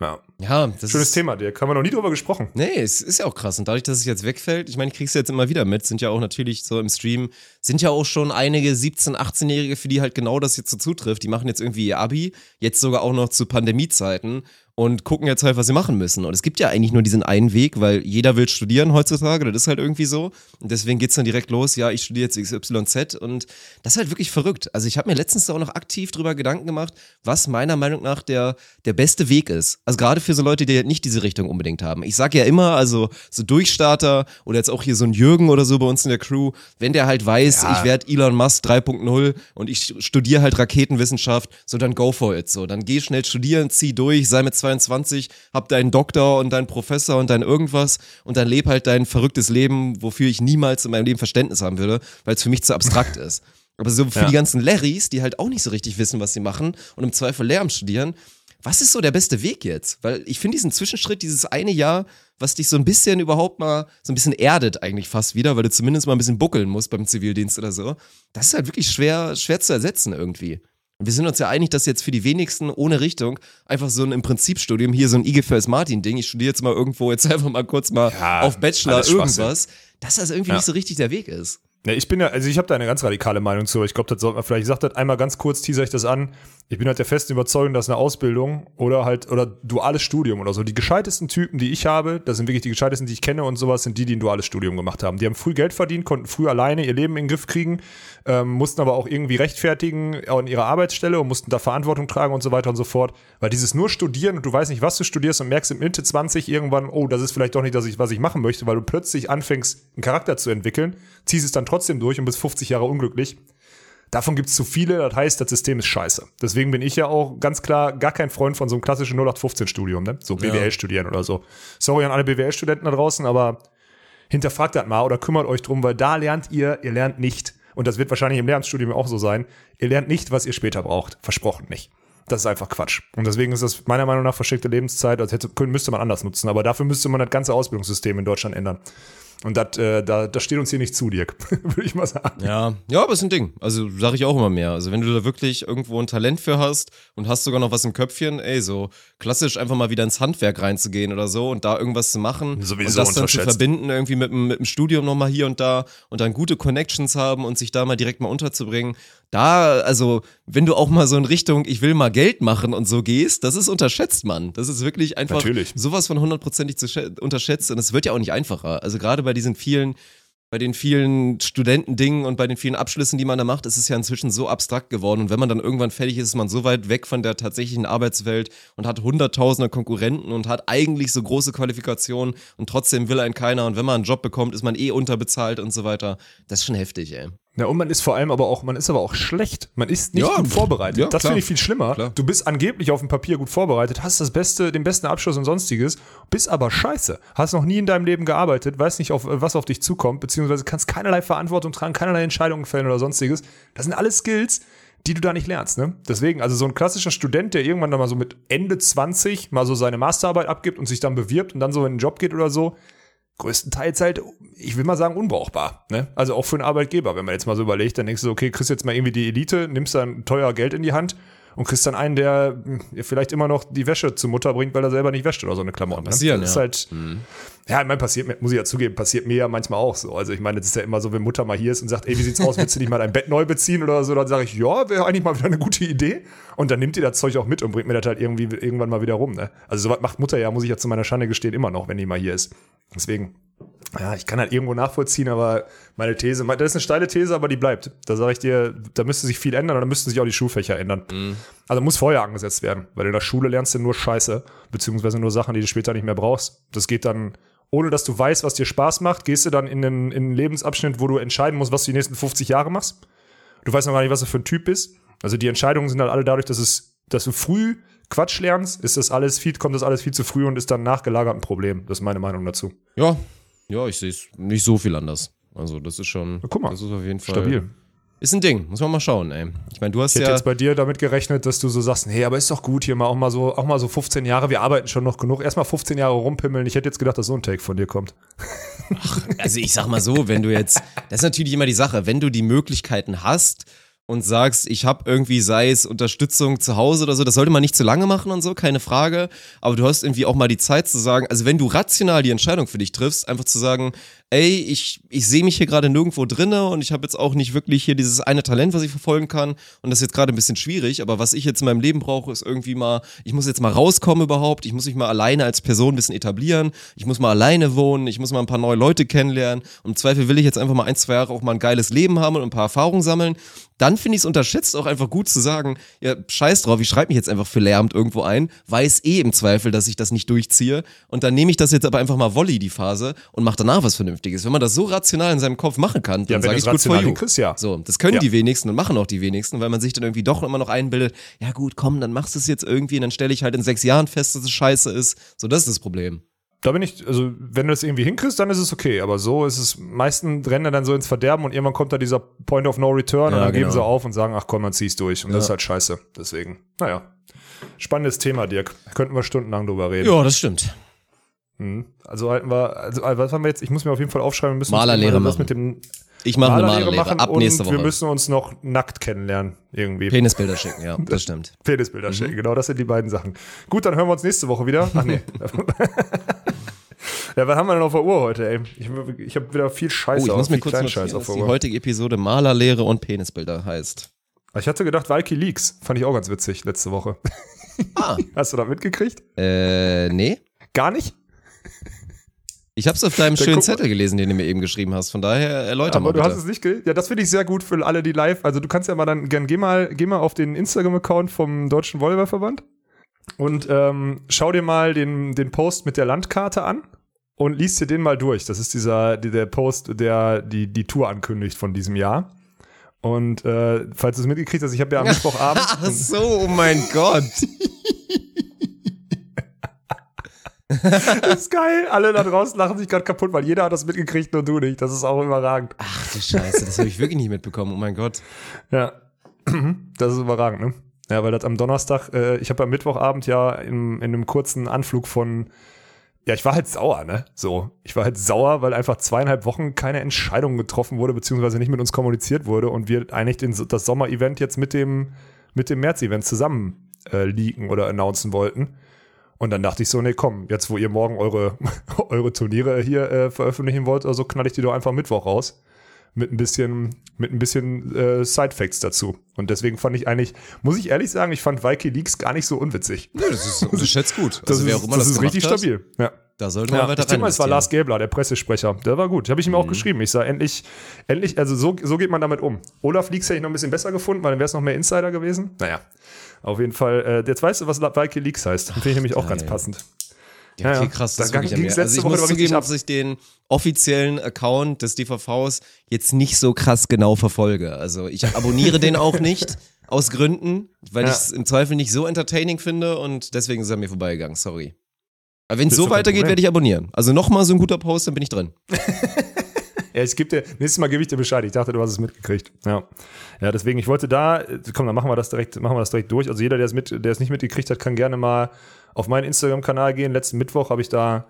Ja. Ja, das Schönes ist, Thema, Dirk. Haben wir noch nie drüber gesprochen. Nee, es ist ja auch krass. Und dadurch, dass es jetzt wegfällt, ich meine, ich krieg's jetzt immer wieder mit, sind ja auch natürlich so im Stream, sind ja auch schon einige 17-, 18-Jährige, für die halt genau das jetzt so zutrifft. Die machen jetzt irgendwie ihr Abi, jetzt sogar auch noch zu Pandemiezeiten und gucken jetzt halt, was sie machen müssen. Und es gibt ja eigentlich nur diesen einen Weg, weil jeder will studieren heutzutage, das ist halt irgendwie so. Und deswegen geht's dann direkt los, ja, ich studiere jetzt XYZ und das ist halt wirklich verrückt. Also ich habe mir letztens auch noch aktiv drüber Gedanken gemacht, was meiner Meinung nach der, der beste Weg ist. Also gerade für so Leute, die nicht diese Richtung unbedingt haben. Ich sage ja immer, also so Durchstarter oder jetzt auch hier so ein Jürgen oder so bei uns in der Crew, wenn der halt weiß, Ja. ich werde Elon Musk 3.0 und ich studiere halt Raketenwissenschaft, so dann go for it. So, dann geh schnell studieren, zieh durch, sei mit 22, hab deinen Doktor und deinen Professor und dein irgendwas und dann leb halt dein verrücktes Leben, wofür ich niemals in meinem Leben Verständnis haben würde, weil es für mich zu abstrakt ist. Aber so für Ja. die ganzen Larrys, die halt auch nicht so richtig wissen, was sie machen und im Zweifel Lehramt studieren, was ist so der beste Weg jetzt? Weil ich finde diesen Zwischenschritt, dieses eine Jahr, was dich so ein bisschen überhaupt mal, so ein bisschen erdet eigentlich fast wieder, weil du zumindest mal ein bisschen buckeln musst beim Zivildienst oder so, das ist halt wirklich schwer, schwer zu ersetzen irgendwie. Wir sind uns ja einig, dass jetzt für die wenigsten ohne Richtung einfach so ein im Prinzipstudium, hier so ein IG First Martin-Ding, ich studiere jetzt mal irgendwo, jetzt einfach mal kurz mal Ja, auf Bachelor irgendwas, dass das irgendwie Ja. nicht so richtig der Weg ist. Ja, ich bin ja, also ich habe da eine ganz radikale Meinung zu. Ich glaube, das sollte man vielleicht, ich sage das einmal ganz kurz, teaser ich das an. Ich bin halt der festen Überzeugung, dass eine Ausbildung oder halt, oder duales Studium oder so, die gescheitesten Typen, die ich habe, das sind wirklich die gescheitesten, die ich kenne und sowas, sind die, die ein duales Studium gemacht haben. Die haben früh Geld verdient, konnten früh alleine ihr Leben in den Griff kriegen, ähm, mussten aber auch irgendwie rechtfertigen an ihrer Arbeitsstelle und mussten da Verantwortung tragen und so weiter und so fort. Weil dieses nur Studieren und du weißt nicht, was du studierst und merkst in Mitte 20 irgendwann, oh, das ist vielleicht doch nicht, ich, was ich machen möchte, weil du plötzlich anfängst, einen Charakter zu entwickeln, ziehst es dann trotzdem durch und bist 50 Jahre unglücklich. Davon gibt es zu viele, das heißt, das System ist scheiße. Deswegen bin ich ja auch ganz klar gar kein Freund von so einem klassischen 0815-Studium, ne? So BWL studieren oder so. Sorry an alle BWL-Studenten da draußen, aber hinterfragt das mal oder kümmert euch drum, weil da lernt ihr, ihr lernt nicht, und das wird wahrscheinlich im Lehramtsstudium auch so sein, ihr lernt nicht, was ihr später braucht. Versprochen nicht. Das ist einfach Quatsch. Und deswegen ist das meiner Meinung nach versteckte Lebenszeit, als hätte, müsste man anders nutzen. Aber dafür müsste man das ganze Ausbildungssystem in Deutschland ändern. Und das, äh, da, das steht uns hier nicht zu, Dirk, würde ich mal sagen. Ja, ja, aber ist ein Ding. Also sage ich auch immer mehr. Also wenn du da wirklich irgendwo ein Talent für hast und hast sogar noch was im Köpfchen, ey, so klassisch einfach mal wieder ins Handwerk reinzugehen oder so und da irgendwas zu machen Sowieso und das dann zu verbinden irgendwie mit, mit dem Studium nochmal hier und da und dann gute Connections haben und sich da mal direkt mal unterzubringen, Da, also, wenn du auch mal so in Richtung, ich will mal Geld machen und so gehst, das ist unterschätzt, Mann. Das ist wirklich einfach Natürlich. sowas von hundertprozentig unterschätzt und es wird ja auch nicht einfacher. Also gerade bei diesen vielen, bei den vielen Studentendingen und bei den vielen Abschlüssen, die man da macht, ist es ja inzwischen so abstrakt geworden. Und wenn man dann irgendwann fertig ist, ist man so weit weg von der tatsächlichen Arbeitswelt und hat hunderttausende Konkurrenten und hat eigentlich so große Qualifikationen und trotzdem will einen keiner. Und wenn man einen Job bekommt, ist man eh unterbezahlt und so weiter. Das ist schon heftig, ey. Ja, und man ist vor allem aber auch, man ist aber auch schlecht. Man ist nicht Ja, gut vorbereitet. ja, das finde ich viel schlimmer. Klar. Du bist angeblich auf dem Papier gut vorbereitet, hast das beste, den besten Abschluss und sonstiges, bist aber scheiße. Hast noch nie in deinem Leben gearbeitet, weißt nicht, auf, was auf dich zukommt, beziehungsweise kannst keinerlei Verantwortung tragen, keinerlei Entscheidungen fällen oder sonstiges. Das sind alles Skills, die du da nicht lernst, ne? Deswegen, also so ein klassischer Student, der irgendwann dann mal so mit Ende 20 mal so seine Masterarbeit abgibt und sich dann bewirbt und dann so in den Job geht oder so, größtenteils halt, ich will mal sagen, unbrauchbar. Ne? Also auch für einen Arbeitgeber, wenn man jetzt mal so überlegt, dann denkst du, okay, kriegst jetzt mal irgendwie die Elite, nimmst dann teuer Geld in die Hand und kriegst dann einen, der mh, vielleicht immer noch die Wäsche zur Mutter bringt, weil er selber nicht wäscht oder so eine Klamotten. ne? Das ja. ist halt, ja, ich meine, passiert mir, muss ich ja zugeben, passiert mir ja manchmal auch so. Also ich meine, es ist ja immer so, wenn Mutter mal hier ist und sagt, ey, wie sieht's aus, willst du nicht mal dein Bett neu beziehen oder so, dann sage ich, ja, wäre eigentlich mal wieder eine gute Idee. Und dann nimmt die das Zeug auch mit und bringt mir das halt irgendwie irgendwann mal wieder rum. Ne? Also sowas macht Mutter ja, muss ich ja zu meiner Schande gestehen, immer noch, wenn die mal hier ist. Deswegen, ja, ich kann halt irgendwo nachvollziehen, aber meine These, das ist eine steile These, aber die bleibt. Da sage ich dir, da müsste sich viel ändern und da müssten sich auch die Schulfächer ändern. Also muss vorher angesetzt werden, weil in der Schule lernst du nur Scheiße, beziehungsweise nur Sachen, die du später nicht mehr brauchst. Das geht dann, ohne dass du weißt, was dir Spaß macht, gehst du dann in einen, in einen Lebensabschnitt, wo du entscheiden musst, was du die nächsten 50 Jahre machst. Du weißt noch gar nicht, was du für ein Typ bist. Also die Entscheidungen sind halt alle dadurch, dass es, dass du früh Quatsch lernst, ist das alles viel, kommt das alles viel zu früh und ist dann nachgelagert ein Problem. Das ist meine Meinung dazu. Ja, ja, ich sehe es nicht so viel anders. Also das ist schon, guck mal, das ist auf jeden Fall Stabil. Ist ein Ding, muss man mal schauen, ey. Ich meine, du hast Ich hätte ja jetzt bei dir damit gerechnet, dass du so sagst, nee, aber ist doch gut hier mal auch mal so, auch mal so 15 Jahre, wir arbeiten schon noch genug. Erstmal 15 Jahre rumpimmeln. Ich hätte jetzt gedacht, dass so ein Take von dir kommt. Also ich sag mal so, wenn du jetzt, das ist natürlich immer die Sache, wenn du die Möglichkeiten hast und sagst, ich habe irgendwie, sei es Unterstützung zu Hause oder so, das sollte man nicht zu lange machen und so, keine Frage. Aber du hast irgendwie auch mal die Zeit zu sagen, also wenn du rational die Entscheidung für dich triffst, einfach zu sagen, ey, ich, ich sehe mich hier gerade nirgendwo drinne und ich habe jetzt auch nicht wirklich hier dieses eine Talent, was ich verfolgen kann. Und das ist jetzt gerade ein bisschen schwierig, aber was ich jetzt in meinem Leben brauche, ist irgendwie mal, ich muss jetzt mal rauskommen überhaupt, ich muss mich mal alleine als Person ein bisschen etablieren, ich muss mal alleine wohnen, ich muss mal ein paar neue Leute kennenlernen. Und im Zweifel will ich jetzt einfach mal ein, zwei Jahre auch mal ein geiles Leben haben und ein paar Erfahrungen sammeln. Dann finde ich es unterschätzt auch einfach gut zu sagen, ja, scheiß drauf, ich schreibe mich jetzt einfach für Lehramt irgendwo ein, weiß eh im Zweifel, dass ich das nicht durchziehe. Und dann nehme ich das jetzt aber einfach mal Volley, die Phase, und mache danach was Vernünftiges. Wenn man das so rational in seinem Kopf machen kann, dann wenn sage ich es gut for you. ja. So, das können Ja. die wenigsten und machen auch die wenigsten, weil man sich dann irgendwie doch immer noch einbildet, ja gut, komm, dann machst du es jetzt irgendwie und dann stelle ich halt in sechs Jahren fest, dass es scheiße ist. So, das ist das Problem. Da bin ich, also wenn du das irgendwie hinkriegst, dann ist es okay. Aber so ist es, meisten rennen dann so ins Verderben und irgendwann kommt da dieser Point of No Return Ja, und dann geben genau. sie auf und sagen, ach komm, dann zieh's durch. Und das Ja. ist halt scheiße. Deswegen, naja. Spannendes Thema, Dirk. Könnten wir stundenlang drüber reden. Ja, das stimmt. Mhm. Also halten wir, also was haben wir jetzt? Ich muss mir auf jeden Fall aufschreiben, wir müssen Malerlehre machen. mit dem Ich mache eine Malerlehre Malerlehre machen ab und nächste Woche. wir müssen uns noch nackt kennenlernen. Irgendwie. Penisbilder schicken, ja, das stimmt. Penisbilder Mhm. schicken, genau, das sind die beiden Sachen. Gut, dann hören wir uns nächste Woche wieder. Ach nee. ja, was haben wir denn auf der Uhr heute, ey? Ich, ich habe wieder viel Oh, Scheiße ich muss mir kurz notieren, auf dass die heutige Episode Malerlehre und Penisbilder heißt. Ich hatte gedacht, Valky Leaks. Fand ich auch ganz witzig letzte Woche. Ah, Hast du das mitgekriegt? äh, nee. Gar nicht? Ich hab's auf deinem Der schönen Zettel gelesen, den du mir eben geschrieben hast. Von daher erläuter Aber mal du bitte. hast es nicht gelesen? Ja, das finde ich sehr gut für alle, die live. Also du kannst ja mal dann, gern, geh mal, geh mal auf den Instagram-Account vom Deutschen Volleyballverband und ähm, schau dir mal den, den Post mit der Landkarte an und liest dir den mal durch. Das ist dieser, die- der Post, der die, die Tour ankündigt von diesem Jahr. Und äh, falls du es mitgekriegt hast, ich habe ja am Mittwochabend. Ach so, oh mein Gott. das ist geil. Alle da draußen lachen sich gerade kaputt, weil jeder hat das mitgekriegt, nur du nicht. Das ist auch überragend. Ach du Scheiße, das habe ich wirklich nicht mitbekommen. Oh mein Gott. Ja, das ist überragend, ne? Ja, weil das am Donnerstag, äh, ich habe am Mittwochabend ja in, in einem kurzen Anflug von, ja, ich war halt sauer, ne? So, ich war halt sauer, weil einfach zweieinhalb Wochen keine Entscheidung getroffen wurde, beziehungsweise nicht mit uns kommuniziert wurde und wir eigentlich den, das Sommer-Event jetzt mit dem, mit dem März-Event zusammen äh, leaken oder announcen wollten. Und dann dachte ich so, nee, komm, jetzt wo ihr morgen eure, eure Turniere hier äh, veröffentlichen wollt, also knall ich die doch einfach Mittwoch raus. Mit ein bisschen, mit ein bisschen äh, Side-Facts dazu. Und deswegen fand ich eigentlich, muss ich ehrlich sagen, ich fand Wikileaks gar nicht so unwitzig. Nö, das ist unterschätzt gut. Das Also wer ist, auch immer das das ist richtig hat, stabil. Ja. Da sollte man Ja, weiter ich tippe mal, es war Lars Gäbler, der Pressesprecher. Der war gut. Habe ich ihm Mhm. auch geschrieben. Ich sah endlich, endlich, also so, so geht man damit um. Olaf Leaks hätte ich noch ein bisschen besser gefunden, weil dann wäre es noch mehr Insider gewesen. Naja, auf jeden Fall. Äh, jetzt weißt du, was Wikileaks heißt. Finde ich nämlich auch ganz passend. Ja, okay, krass. Da Das Meer. letzte also ich Woche muss zugeben, dass ich den offiziellen Account des DVVs jetzt nicht so krass genau verfolge. Also ich abonniere den auch nicht aus Gründen, weil Ja. ich es im Zweifel nicht so entertaining finde und deswegen ist er mir vorbeigegangen. Sorry. Aber wenn es so weitergeht, werde ich abonnieren. Also nochmal so ein guter Post, dann bin ich drin. Ja, ich gebe dir, nächstes Mal gebe ich dir Bescheid. Ich dachte, du hast es mitgekriegt. Ja. Ja, deswegen, ich wollte da, komm, dann machen wir das direkt, machen wir das direkt durch. Also jeder, der es mit, der es nicht mitgekriegt hat, kann gerne mal auf meinen Instagram-Kanal gehen. Letzten Mittwoch habe ich da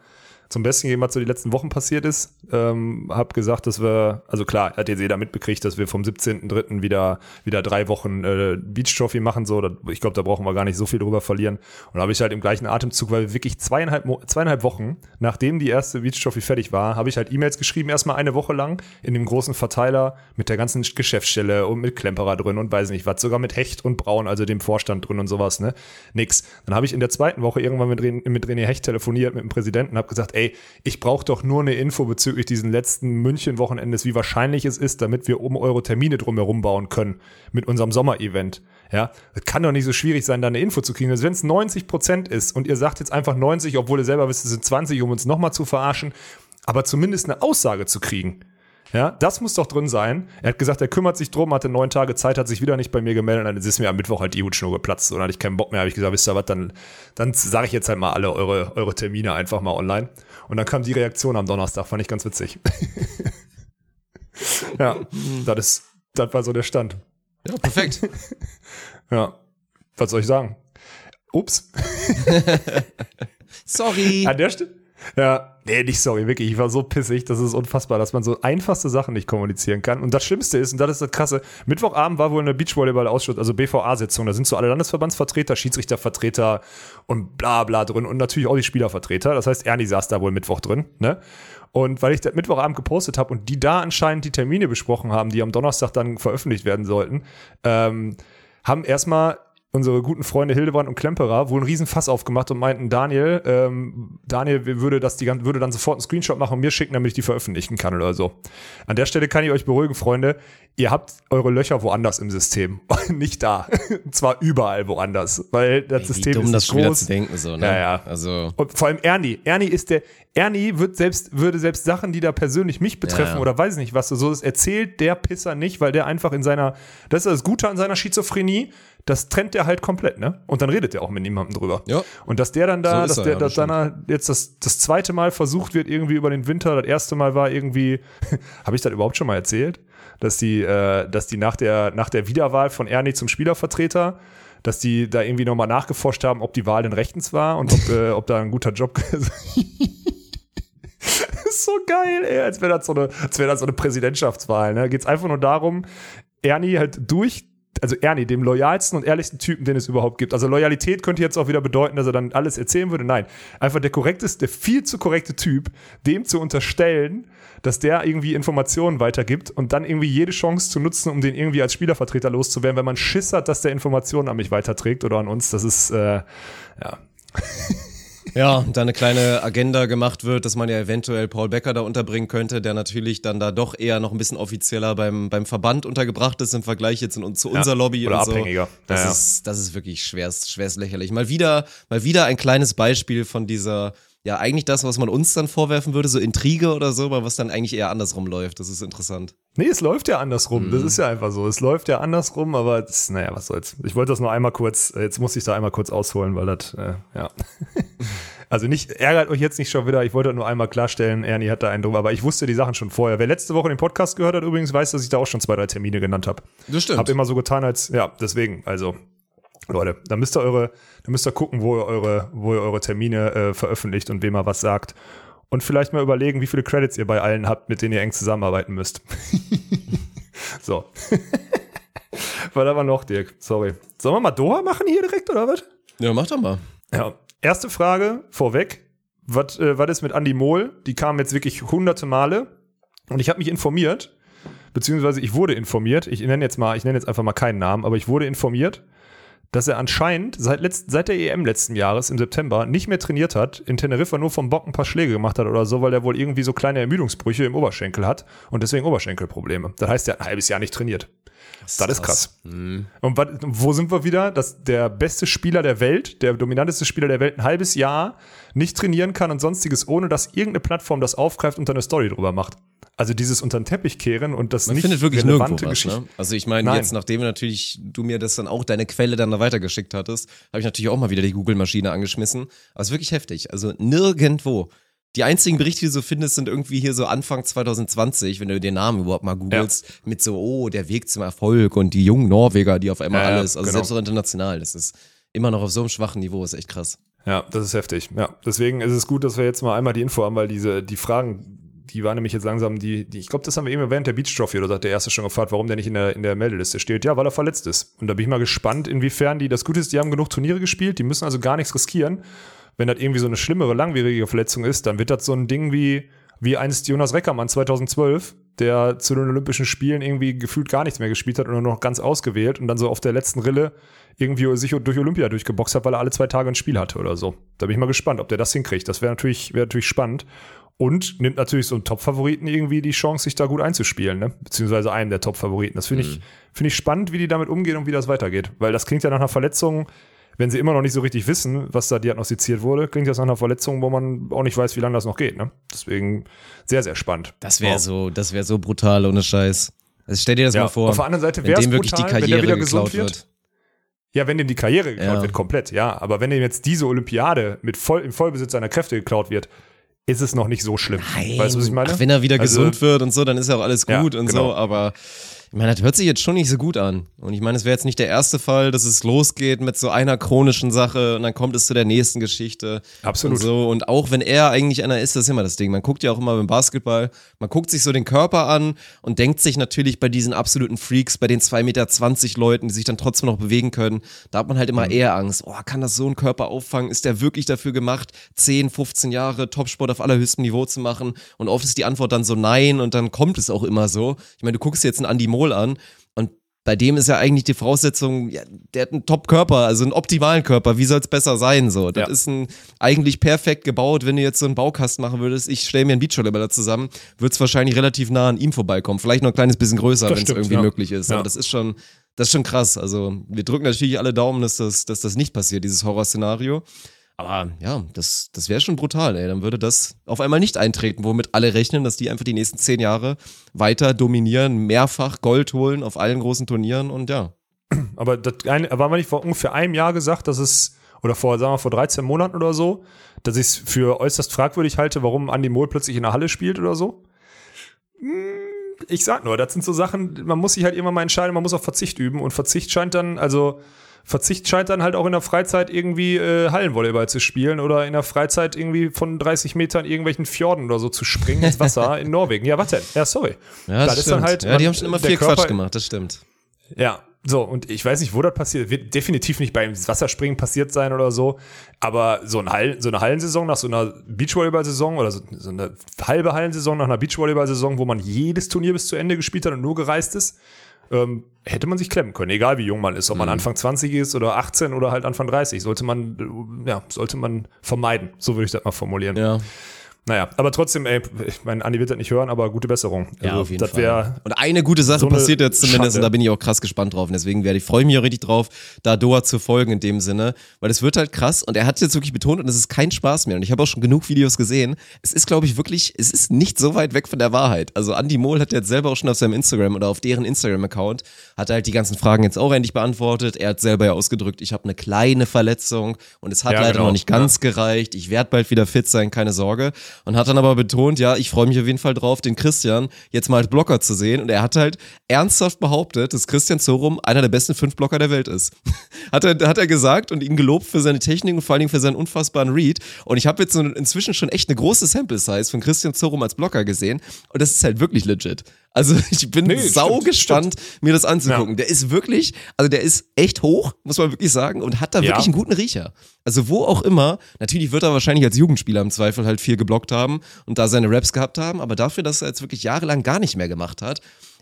zum Besten gegeben, was so die letzten Wochen passiert ist. Ähm, hab gesagt, dass wir, also klar, hat jetzt jeder mitbekriegt, dass wir vom 17.03. wieder, wieder drei Wochen äh, Beach Trophy machen. So, ich glaube, da brauchen wir gar nicht so viel drüber verlieren. Und habe ich halt im gleichen Atemzug, weil wir wirklich zweieinhalb, zweieinhalb Wochen, nachdem die erste Beach Trophy fertig war, habe ich halt E-Mails geschrieben, erstmal eine Woche lang in dem großen Verteiler mit der ganzen Geschäftsstelle und mit Klemperer drin und weiß nicht was, sogar mit Hecht und Braun, also dem Vorstand drin und sowas, ne? Nix. Dann habe ich in der zweiten Woche irgendwann mit, mit René Hecht telefoniert, mit dem Präsidenten, habe gesagt, ey, ich brauche doch nur eine Info bezüglich diesen letzten München-Wochenendes, wie wahrscheinlich es ist, damit wir um eure Termine drumherum bauen können mit unserem Sommerevent. Ja, es kann doch nicht so schwierig sein, da eine Info zu kriegen. Also wenn es 90 Prozent ist und ihr sagt jetzt einfach 90, obwohl ihr selber wisst, es sind 20, um uns nochmal zu verarschen, aber zumindest eine Aussage zu kriegen. Ja, das muss doch drin sein. Er hat gesagt, er kümmert sich drum, hatte neun Tage Zeit, hat sich wieder nicht bei mir gemeldet. Und dann ist mir am Mittwoch halt die Hutschnur geplatzt. Und dann hatte ich keinen Bock mehr. Habe ich gesagt, wisst ihr was, dann, dann sage ich jetzt halt mal alle eure, eure Termine einfach mal online. Und dann kam die Reaktion am Donnerstag, fand ich ganz witzig. ja, das ist, das war so der Stand. Ja, perfekt. Ja, was soll ich sagen? Ups. Sorry. An der Stelle. Ja, nee, nicht sorry, wirklich. Ich war so pissig, das ist unfassbar, dass man so einfachste Sachen nicht kommunizieren kann. Und das Schlimmste ist, und das ist das Krasse, Mittwochabend war wohl eine Beachvolleyball-Ausschuss, also BVA-Sitzung. Da sind so alle Landesverbandsvertreter, Schiedsrichtervertreter und bla bla drin und natürlich auch die Spielervertreter. Das heißt, Ernie saß da wohl Mittwoch drin, ne? Und weil ich das Mittwochabend gepostet habe und die da anscheinend die Termine besprochen haben, die am Donnerstag dann veröffentlicht werden sollten, ähm, haben erstmal unsere guten Freunde Hildebrand und Klemperer wohl einen riesen Fass aufgemacht und meinten, Daniel, ähm, Daniel würde das die würde dann sofort einen Screenshot machen und mir schicken, damit ich die veröffentlichen kann oder so. An der Stelle kann ich euch beruhigen, Freunde, ihr habt eure Löcher woanders im System, nicht da. Und zwar überall woanders, weil das Wie System dumm ist das groß. zu denken, so, ne? Ja, ja. Also, Und vor allem Ernie. Ernie ist der, Ernie wird selbst, würde selbst Sachen, die da persönlich mich betreffen Ja. oder weiß nicht was, so das erzählt der Pisser nicht, weil der einfach in seiner, das ist das Gute an seiner Schizophrenie, das trennt der halt komplett, ne? Und dann redet er auch mit niemandem drüber. Ja. Und dass der dann da, So dass er, der, ja, dass das dann er jetzt das, das zweite Mal versucht wird, irgendwie über den Winter, das erste Mal war irgendwie, habe ich das überhaupt schon mal erzählt? Dass die, äh, dass die nach der, nach der Wiederwahl von Ernie zum Spielervertreter, dass die da irgendwie nochmal nachgeforscht haben, ob die Wahl denn rechtens war und ob, äh, ob da ein guter Job ist so geil, ey, als wäre das so eine, als wäre das so eine Präsidentschaftswahl. Ne? Geht's einfach nur darum, Ernie halt durch, also Ernie, dem loyalsten und ehrlichsten Typen, den es überhaupt gibt. Also Loyalität könnte jetzt auch wieder bedeuten, dass er dann alles erzählen würde. Nein, einfach der korrekteste, der viel zu korrekte Typ, dem zu unterstellen, dass der irgendwie Informationen weitergibt und dann irgendwie jede Chance zu nutzen, um den irgendwie als Spielervertreter loszuwerden, wenn man Schiss hat, dass der Informationen an mich weiterträgt oder an uns. Das ist, äh, ja. Ja, da eine kleine Agenda gemacht wird, dass man ja eventuell Paul Becker da unterbringen könnte, der natürlich dann da doch eher noch ein bisschen offizieller beim, beim Verband untergebracht ist im Vergleich jetzt in, zu unserer Lobby oder und so. abhängiger. Das, Ja, ja. Ist, das ist wirklich schwerst, schwerst lächerlich. Mal wieder, mal wieder ein kleines Beispiel von dieser, ja, eigentlich das, was man uns dann vorwerfen würde, so Intrige oder so, aber was dann eigentlich eher andersrum läuft. Das ist interessant. Nee, es läuft ja andersrum. Mhm. Das ist ja einfach so. Es läuft ja andersrum, aber das, naja, was soll's. Ich wollte das nur einmal kurz, jetzt muss ich da einmal kurz ausholen, weil das, äh, ja. also nicht, ärgert euch jetzt nicht schon wieder. Ich wollte das nur einmal klarstellen, Ernie hat da einen drüber, aber ich wusste die Sachen schon vorher. Wer letzte Woche den Podcast gehört hat, übrigens weiß, dass ich da auch schon zwei, drei Termine genannt habe. Das stimmt. Hab immer so getan, als, ja, deswegen, also, Leute, da müsst ihr eure, da müsst ihr gucken, wo ihr eure, wo ihr eure Termine äh, veröffentlicht und wem ihr was sagt. Und vielleicht mal überlegen, wie viele Credits ihr bei allen habt, mit denen ihr eng zusammenarbeiten müsst. so. Was aber noch, Dirk? Sorry. Sollen wir mal Doha machen hier direkt, oder was? ja, mach doch mal. Ja. Erste Frage vorweg. Was äh, was ist mit Andy Mohl? Die kamen jetzt wirklich hunderte Male. Und ich habe mich informiert. beziehungsweise ich wurde informiert, ich nenne jetzt mal, ich nenne jetzt einfach mal keinen Namen, aber ich wurde informiert, dass er anscheinend seit, letzt, seit der EM letzten Jahres im September nicht mehr trainiert hat, in Teneriffa nur vom Bock ein paar Schläge gemacht hat oder so, weil er wohl irgendwie so kleine Ermüdungsbrüche im Oberschenkel hat und deswegen Oberschenkelprobleme. Das heißt, er hat ein halbes Jahr nicht trainiert. Das, das ist krass. Mhm. Und wat, wo sind wir wieder? Dass der beste Spieler der Welt, der dominanteste Spieler der Welt, ein halbes Jahr nicht trainieren kann und sonstiges, ohne dass irgendeine Plattform das aufgreift und eine Story drüber macht. Also dieses unter den Teppich kehren und das Man nicht findet wirklich relevante nirgendwo was, Geschichte. ne? Also ich meine, Nein. jetzt nachdem natürlich du mir das dann auch deine Quelle dann da weitergeschickt hattest, habe ich natürlich auch mal wieder die Google-Maschine angeschmissen. Aber es ist wirklich heftig. Also nirgendwo. Die einzigen Berichte, die du so findest, sind irgendwie hier so Anfang 2020, wenn du den Namen überhaupt mal googelst, mit so, oh, der Weg zum Erfolg und die jungen Norweger, die auf einmal Ja, ja, alles, also genau. selbst auch international, das ist immer noch auf so einem schwachen Niveau, ist echt krass. Ja, das ist heftig. Ja, deswegen ist es gut, dass wir jetzt mal einmal die Info haben, weil diese die Fragen, die waren nämlich jetzt langsam die, die ich glaube, das haben wir eben während der Beach Trophy oder so hat der erste schon gefragt, warum der nicht in der in der Meldeliste steht. Ja, weil er verletzt ist. Und da bin ich mal gespannt, inwiefern die das Gute ist, die haben genug Turniere gespielt, die müssen also gar nichts riskieren. Wenn das irgendwie so eine schlimmere langwierige Verletzung ist, dann wird das so ein Ding wie wie einst Jonas Reckermann 2012, der zu den Olympischen Spielen irgendwie gefühlt gar nichts mehr gespielt hat und nur noch ganz ausgewählt und dann so auf der letzten Rille irgendwie sich durch Olympia durchgeboxt hat, weil er alle zwei Tage ein Spiel hatte oder so. Da bin ich mal gespannt, ob der das hinkriegt. Das wäre natürlich, wäre natürlich spannend. Und nimmt natürlich so einen Top-Favoriten irgendwie die Chance, sich da gut einzuspielen, ne? Beziehungsweise einen der Top-Favoriten. Das finde ich, finde ich spannend, wie die damit umgehen und wie das weitergeht. Weil das klingt ja nach einer Verletzung, wenn sie immer noch nicht so richtig wissen, was da diagnostiziert wurde, klingt das nach einer Verletzung, wo man auch nicht weiß, wie lange das noch geht, ne? Deswegen sehr, sehr spannend. Das wäre Ja. so, das wäre so brutal, ohne Scheiß. Also stell dir das Ja, mal vor. auf der anderen Seite wenn wär's dem wirklich die brutal, wenn der Karriere wieder gesund geklaut wird. wird. Ja, wenn dem die Karriere geklaut Ja. wird, komplett, ja. Aber wenn dem jetzt diese Olympiade mit voll, im Vollbesitz seiner Kräfte geklaut wird, ist es noch nicht so schlimm. Weißt du, was ich meine? Ach, wenn er wieder Also- gesund wird und so, dann ist ja auch alles Ja, gut und genau. so, aber ich meine, das hört sich jetzt schon nicht so gut an. Und ich meine, es wäre jetzt nicht der erste Fall, dass es losgeht mit so einer chronischen Sache und dann kommt es zu der nächsten Geschichte. Absolut. Und so. Und auch wenn er eigentlich einer ist, das ist immer das Ding. Man guckt ja auch immer beim Basketball, man guckt sich so den Körper an und denkt sich natürlich bei diesen absoluten Freaks, bei den 2,20 Meter Leuten, die sich dann trotzdem noch bewegen können, da hat man halt Mhm. immer eher Angst. Oh, kann das so ein Körper auffangen? Ist der wirklich dafür gemacht, 10, 15 Jahre Topsport auf allerhöchstem Niveau zu machen? Und oft ist die Antwort dann so nein und dann kommt es auch immer so. Ich meine, du guckst jetzt einen Andy Mohl an und bei dem ist ja eigentlich die Voraussetzung, ja, der hat einen Top-Körper, also einen optimalen Körper. Wie soll es besser sein? So, das Ja. ist ein eigentlich perfekt gebaut. Wenn du jetzt so einen Baukasten machen würdest, ich stelle mir einen Beachvolleyballer zusammen, wird es wahrscheinlich relativ nah an ihm vorbeikommen. Vielleicht noch ein kleines bisschen größer, wenn es irgendwie ja. möglich ist. Aber das ist schon, das ist schon krass. Also wir drücken natürlich alle Daumen, dass das, dass das nicht passiert, dieses Horrorszenario. Aber ja, das, das wäre schon brutal, ey. Dann würde das auf einmal nicht eintreten, womit alle rechnen, dass die einfach die nächsten zehn Jahre weiter dominieren, mehrfach Gold holen auf allen großen Turnieren und ja. Aber das eine, war mal nicht vor ungefähr einem Jahr gesagt, dass es, oder vor, sagen wir, vor 13 Monaten oder so, dass ich es für äußerst fragwürdig halte, warum Andy Mohl plötzlich in der Halle spielt oder so? Hm, Ich sag nur, das sind so Sachen, man muss sich halt immer mal entscheiden, man muss auf Verzicht üben und Verzicht scheint dann, also Verzicht scheint dann halt auch in der Freizeit irgendwie äh, Hallenvolleyball zu spielen oder in der Freizeit irgendwie von 30 Metern irgendwelchen Fjorden oder so zu springen ins Wasser in Norwegen. Ja, was denn? Ja, sorry. Ja, das, Das ist stimmt. dann halt- ja, die man- haben schon immer viel Körper- Quatsch gemacht, das stimmt. Ja, so, und ich weiß nicht, wo das passiert. Wird definitiv nicht beim Wasserspringen passiert sein oder so. Aber so, ein Hall, so eine Hallensaison nach so einer Beachvolleyball-Saison oder so, so eine halbe Hallensaison nach einer Beachvolleyball-Saison, wo man jedes Turnier bis zu Ende gespielt hat und nur gereist ist, ähm, hätte man sich klemmen können, egal wie jung man ist, ob man Anfang 20 ist oder 18 oder halt Anfang 30. Sollte man, äh, ja, sollte man vermeiden. So würde ich das mal formulieren. Ja. Naja, aber trotzdem, ey, ich meine, Andi wird das nicht hören, aber gute Besserung. Ja, Also, auf jeden Fall. Und eine gute Sache so eine passiert jetzt zumindest, Schande. und da bin ich auch krass gespannt drauf. Und deswegen werde ich, freue ich mich auch richtig drauf, da Doha zu folgen in dem Sinne. Weil es wird halt krass und er hat jetzt wirklich betont und es ist kein Spaß mehr. Und ich habe auch schon genug Videos gesehen. Es ist, glaube ich, wirklich, es ist nicht so weit weg von der Wahrheit. Also Andy Mohl hat jetzt selber auch schon auf seinem Instagram oder auf deren Instagram-Account, hat er halt die ganzen Fragen jetzt auch endlich beantwortet. Er hat selber ja ausgedrückt, ich habe eine kleine Verletzung und es hat Ja, leider genau. noch nicht ganz gereicht. Ich werde bald wieder fit sein, keine Sorge. Und hat dann aber betont, ja, ich freue mich auf jeden Fall drauf, den Christian jetzt mal als Blocker zu sehen. Und er hat halt ernsthaft behauptet, dass Christian Zorum einer der besten fünf Blocker der Welt ist. hat, er, hat er gesagt und ihn gelobt für seine Technik und vor allen Dingen für seinen unfassbaren Read. Und ich habe jetzt inzwischen schon echt eine große Sample-Size von Christian Zorum als Blocker gesehen. Und das ist halt wirklich legit. Also ich bin Nee, sau stimmt, gespannt, mir das anzugucken. Der ist wirklich, also der ist echt hoch, muss man wirklich sagen, und hat da Ja. wirklich einen guten Riecher. Also wo auch immer, natürlich wird er wahrscheinlich als Jugendspieler im Zweifel halt viel geblockt haben und da seine Raps gehabt haben, aber dafür, dass er jetzt wirklich jahrelang gar nicht mehr gemacht hat,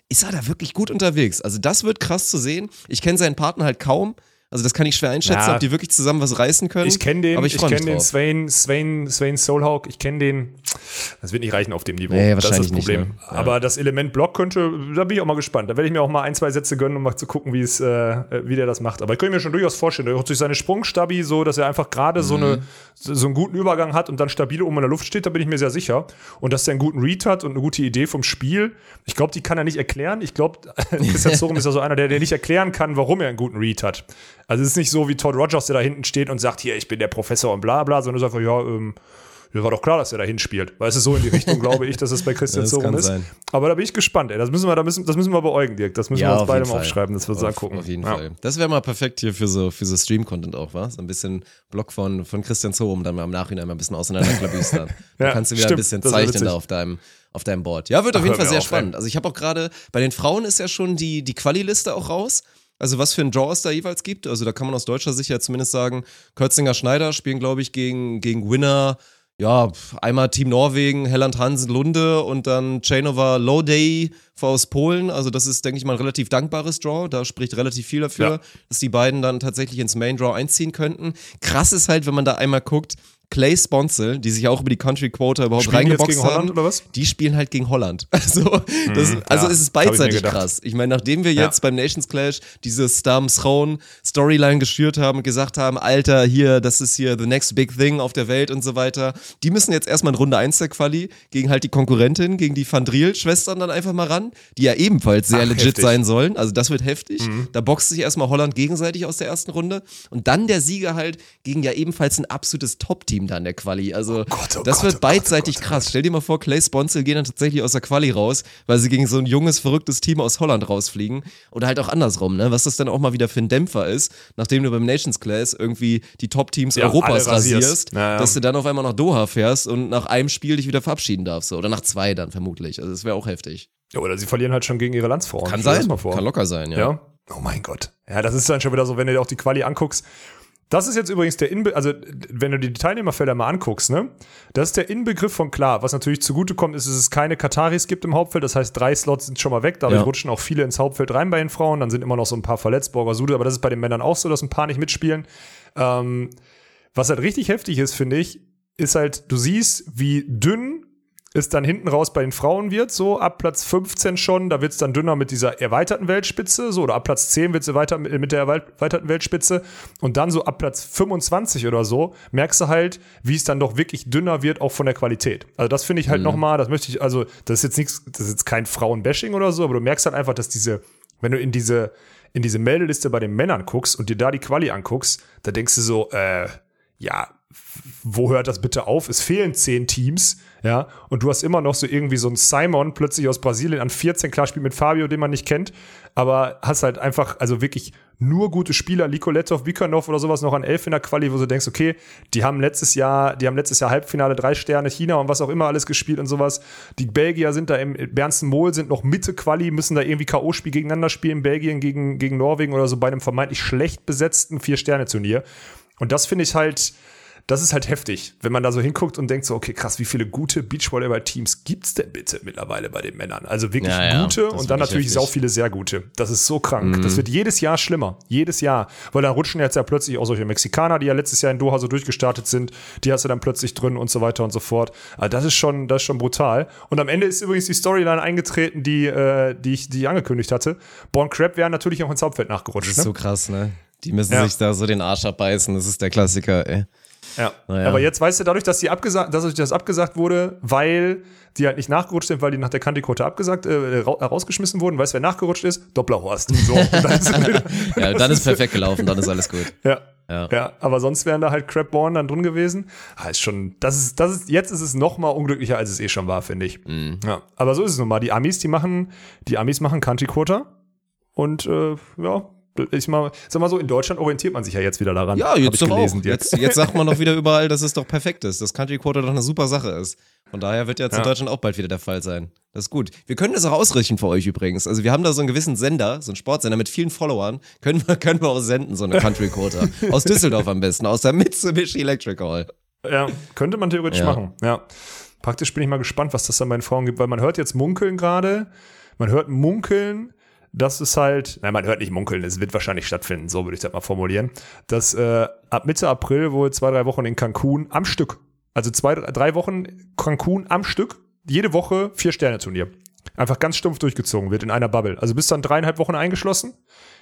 ist er da wirklich gut unterwegs. Also das wird krass zu sehen. Ich kenne seinen Partner halt kaum. Also das kann ich schwer einschätzen, Ja. ob die wirklich zusammen was reißen können. Ich kenne den, aber ich, ich, kenne den. Swain, Swain, Swain Soulhawk, ich kenne den. Das wird nicht reichen auf dem Niveau. Nee, das ist das wahrscheinlich nicht, Problem. ne? Ja. Aber das Element Block könnte, da bin ich auch mal gespannt. Da werde ich mir auch mal ein, zwei Sätze gönnen, um mal zu gucken, wie es, äh, wie der das macht. Aber ich könnte mir schon durchaus vorstellen, durch seine Sprungstabi, so, dass er einfach gerade so Mhm. eine, so so einen guten Übergang hat und dann stabil oben in der Luft steht, da bin ich mir sehr sicher. Und dass er einen guten Read hat und eine gute Idee vom Spiel. Ich glaube, die kann er nicht erklären. Ich glaube, Christian Sorum ist ja so einer, der, der nicht erklären kann, warum er einen guten Read hat. Also es ist nicht so wie Todd Rogers, der da hinten steht und sagt, hier, ich bin der Professor und bla bla, sondern er sagt, einfach, ja, ähm, ja, war doch klar, dass er da hinspielt. Weil es ist so in die Richtung, glaube ich, dass es bei Christian Sorum kann ist. sein. Aber da bin ich gespannt, ey. Das müssen wir, da müssen, das müssen wir beäugen, Dirk. Das müssen wir uns auf beide jeden mal aufschreiben, dass wir uns auf, angucken. Auf jeden ja. Fall. Das wäre mal perfekt hier für so, für so Stream-Content auch, was? So ein bisschen Blog von, von Christian Zorum, dann mal im Nachhinein mal ein bisschen auseinanderklabüstern. da Ja, kannst du wieder stimmt. ein bisschen zeichnen da auf deinem, auf deinem Board. Ja, wird auf Ach, jeden hör Fall mir sehr auf, spannend. Also ich habe auch gerade, bei den Frauen ist ja schon die, die Quali-Liste auch raus. Also was für ein Draw es da jeweils gibt. Also da kann man aus deutscher Sicht ja zumindest sagen, Kürzinger Schneider spielen, glaube ich, gegen, gegen Winner. Ja, einmal Team Norwegen, Helland Hansen Lunde und dann Chainova Lowday aus Polen. Also das ist, denke ich mal, ein relativ dankbares Draw. Da spricht relativ viel dafür, Ja. dass die beiden dann tatsächlich ins Main Draw einziehen könnten. Krass ist halt, wenn man da einmal guckt, Clay Sponsel, die sich auch über die Country Quota überhaupt Spielen reingeboxt gegen Holland haben, oder was? die spielen halt gegen Holland. Also, das, also ja, es ist ich beidseitig gedacht. krass. Ich meine, nachdem wir Ja. jetzt beim Nations Clash diese Stam Throne Storyline geschürt haben und gesagt haben, Alter, hier, das ist hier the next big thing auf der Welt und so weiter, die müssen jetzt erstmal in Runde 1 der Quali gegen halt die Konkurrentin, gegen die Vandril-Schwestern dann einfach mal ran, die ja ebenfalls sehr Ach, legit heftig. sein sollen. Also das wird heftig. Mhm. Da boxt sich erstmal Holland gegenseitig aus der ersten Runde und dann der Sieger halt gegen ja ebenfalls ein absolutes Top-Team da in der Quali. Also Gott, oh das Gott, wird oh Gott, beidseitig oh Gott, oh krass. Stell dir mal vor, Clay Sponsel gehen dann tatsächlich aus der Quali raus, weil sie gegen so ein junges, verrücktes Team aus Holland rausfliegen. Oder halt auch andersrum, ne? Was das dann auch mal wieder für ein Dämpfer ist, nachdem du beim Nations Class irgendwie die Top-Teams Ja, Europas rasierst. rasierst, Ja, ja. dass du dann auf einmal nach Doha fährst und nach einem Spiel dich wieder verabschieden darfst. Oder nach zwei dann vermutlich. Also das wäre auch heftig. Ja, oder sie verlieren halt schon gegen ihre Landsfrauen. Kann sein. Mal vor. Kann locker sein, ja. Ja. Oh mein Gott. Ja, das ist dann schon wieder so, wenn du dir auch die Quali anguckst. Das ist jetzt übrigens der Inbegriff, also wenn du dir die Teilnehmerfelder mal anguckst, ne? Das ist der Inbegriff von klar. Was natürlich zugutekommt, ist, dass es keine Kataris gibt im Hauptfeld. Das heißt, drei Slots sind schon mal weg. Dadurch Ja. rutschen auch viele ins Hauptfeld rein bei den Frauen. Dann sind immer noch so ein paar verletzt, Borger Sude. Aber das ist bei den Männern auch so, dass ein paar nicht mitspielen. Ähm, was halt richtig heftig ist, finde ich, ist halt, du siehst, wie dünn es dann hinten raus bei den Frauen wird, so ab Platz 15 schon, da wird es dann dünner mit dieser erweiterten Weltspitze, so, oder ab Platz 10 wird es weiter mit, mit der erweiterten Weltspitze und dann so ab Platz 25 oder so, merkst du halt, wie es dann doch wirklich dünner wird, auch von der Qualität. Also das finde ich halt nochmal, das möchte ich, also das ist jetzt nichts, das ist jetzt kein Frauenbashing oder so, aber du merkst halt einfach, dass diese, wenn du in diese, in diese Meldeliste bei den Männern guckst und dir da die Quali anguckst, da denkst du so, äh, ja, wo hört das bitte auf? Es fehlen zehn Teams, ja, und du hast immer noch so irgendwie so einen Simon plötzlich aus Brasilien an 14, klar spielt mit Fabio, den man nicht kennt, aber hast halt einfach, also wirklich nur gute Spieler, Likoletov, Bikanov oder sowas noch an 11 in der Quali, wo du denkst, okay, die haben letztes Jahr, die haben letztes Jahr Halbfinale drei Sterne China und was auch immer alles gespielt und sowas. Die Belgier sind da im Bernsten Mohl sind noch Mitte Quali, müssen da irgendwie K.O.-Spiel gegeneinander spielen, Belgien gegen, gegen Norwegen oder so bei einem vermeintlich schlecht besetzten Vier-Sterne-Turnier. Und das finde ich halt, das ist halt heftig, wenn man da so hinguckt und denkt so, okay, krass, wie viele gute Beachvolleyball-Teams gibt's denn bitte mittlerweile bei den Männern? Also wirklich Ja, ja, gute und dann natürlich heftig. Mhm. sau viele sehr gute. Das ist so krank. Das wird jedes Jahr schlimmer. Jedes Jahr. Weil dann rutschen jetzt ja plötzlich auch solche Mexikaner, die ja letztes Jahr in Doha so durchgestartet sind, die hast du dann plötzlich drin und so weiter und so fort. Also das ist schon, das ist schon brutal. Und am Ende ist übrigens die Storyline eingetreten, die, äh, die, ich, die ich angekündigt hatte. Born Crab wäre natürlich auch ins Hauptfeld nachgerutscht. Das ist Ne? so krass, ne? Die müssen Ja. sich da so den Arsch abbeißen. Das ist der Klassiker, ey. Ja. Naja. Aber jetzt weißt du, dadurch, dass die abgesagt, dass das abgesagt wurde, weil die halt nicht nachgerutscht sind, weil die nach der Kantiquote abgesagt, äh, ra rausgeschmissen wurden, weißt du, wer nachgerutscht ist? Dopplerhorst. So, dann ist Ja, dann ist perfekt gelaufen, dann ist alles gut. ja. Ja. Ja. aber sonst wären da halt Crabborn dann drin gewesen. Ah, ist schon, das ist, das ist, jetzt ist es noch mal unglücklicher, als es eh schon war, finde ich. Mhm. Ja, aber so ist es nun mal. Die Amis, die machen, die Amis machen Quarter und äh, ja, ich mal, sag mal so, in Deutschland orientiert man sich ja jetzt wieder daran. Ja, jetzt ich doch gelesen. Dirk. Jetzt, jetzt sagt man doch wieder überall, dass es doch perfekt ist, dass Country Quarter doch eine super Sache ist. Von daher wird jetzt in Ja. Deutschland auch bald wieder der Fall sein. Das ist gut. Wir können das auch ausrichten für euch übrigens. Also wir haben da so einen gewissen Sender, so einen Sportsender mit vielen Followern. Können wir, können wir auch senden, so eine Country Quarter. Aus Düsseldorf am besten, aus der Mitsubishi Electric Hall. Ja, könnte man theoretisch Ja. machen. Ja. Praktisch bin ich mal gespannt, was das dann bei den Frauen gibt, weil man hört jetzt munkeln gerade. man hört munkeln, dass es halt, nein, man hört nicht munkeln, es wird wahrscheinlich stattfinden, so würde ich das mal formulieren, dass äh, ab Mitte April wohl zwei, drei Wochen in Cancun am Stück, also zwei, drei Wochen Cancun am Stück, jede Woche vier Sterne Turnier. Einfach ganz stumpf durchgezogen wird in einer Bubble. Also bist dann dreieinhalb Wochen eingeschlossen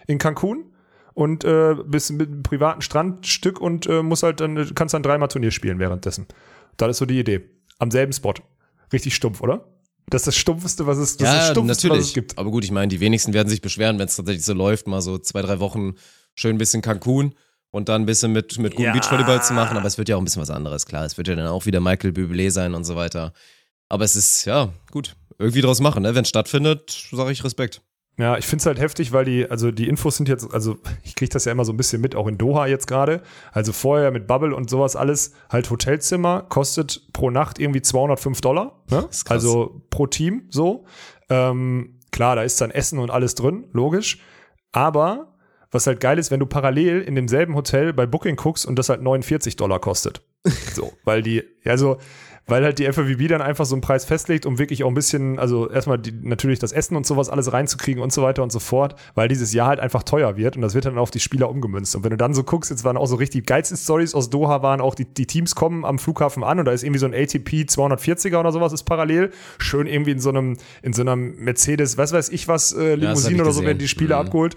in Cancun und äh, bist mit einem privaten Strandstück und äh, musst halt dann, kannst dann dreimal Turnier spielen währenddessen. Das ist so die Idee. Am selben Spot. Richtig stumpf, oder? Das ist das Stumpfeste, was es, das ist das Ja, Stumpfste, natürlich. was es gibt. Aber gut, ich meine, die wenigsten werden sich beschweren, wenn es tatsächlich so läuft, mal so zwei, drei Wochen schön ein bisschen Cancun und dann ein bisschen mit, mit gutem Ja. Beachvolleyball zu machen. Aber es wird ja auch ein bisschen was anderes, klar. Es wird ja dann auch wieder Michael Bublé sein und so weiter. Aber es ist, ja, gut. Irgendwie draus machen, ne? Wenn es stattfindet, sage ich Respekt. Ja, ich finde es halt heftig, weil die, also die Infos sind jetzt, also ich kriege das ja immer so ein bisschen mit, auch in Doha jetzt gerade. Also vorher mit Bubble und sowas alles, halt Hotelzimmer kostet pro Nacht irgendwie 205 Dollar. Ne? Also pro Team so. Ähm, klar, da ist dann Essen und alles drin, logisch. Aber was halt geil ist, wenn du parallel in demselben Hotel bei Booking guckst und das halt 49 Dollar kostet. So, weil die, ja, also, weil halt die FAWB dann einfach so einen Preis festlegt, um wirklich auch ein bisschen, also erstmal die, natürlich das Essen und sowas alles reinzukriegen und so weiter und so fort, weil dieses Jahr halt einfach teuer wird und das wird dann auf die Spieler umgemünzt. Und wenn du dann so guckst, jetzt waren auch so richtig geilste Stories aus Doha, waren auch die, die Teams kommen am Flughafen an und da ist irgendwie so ein ATP 240er oder sowas ist parallel, schön irgendwie in so einem, in so einem Mercedes, was weiß ich was, äh, Limousine ich oder so werden die Spieler Mhm. abgeholt.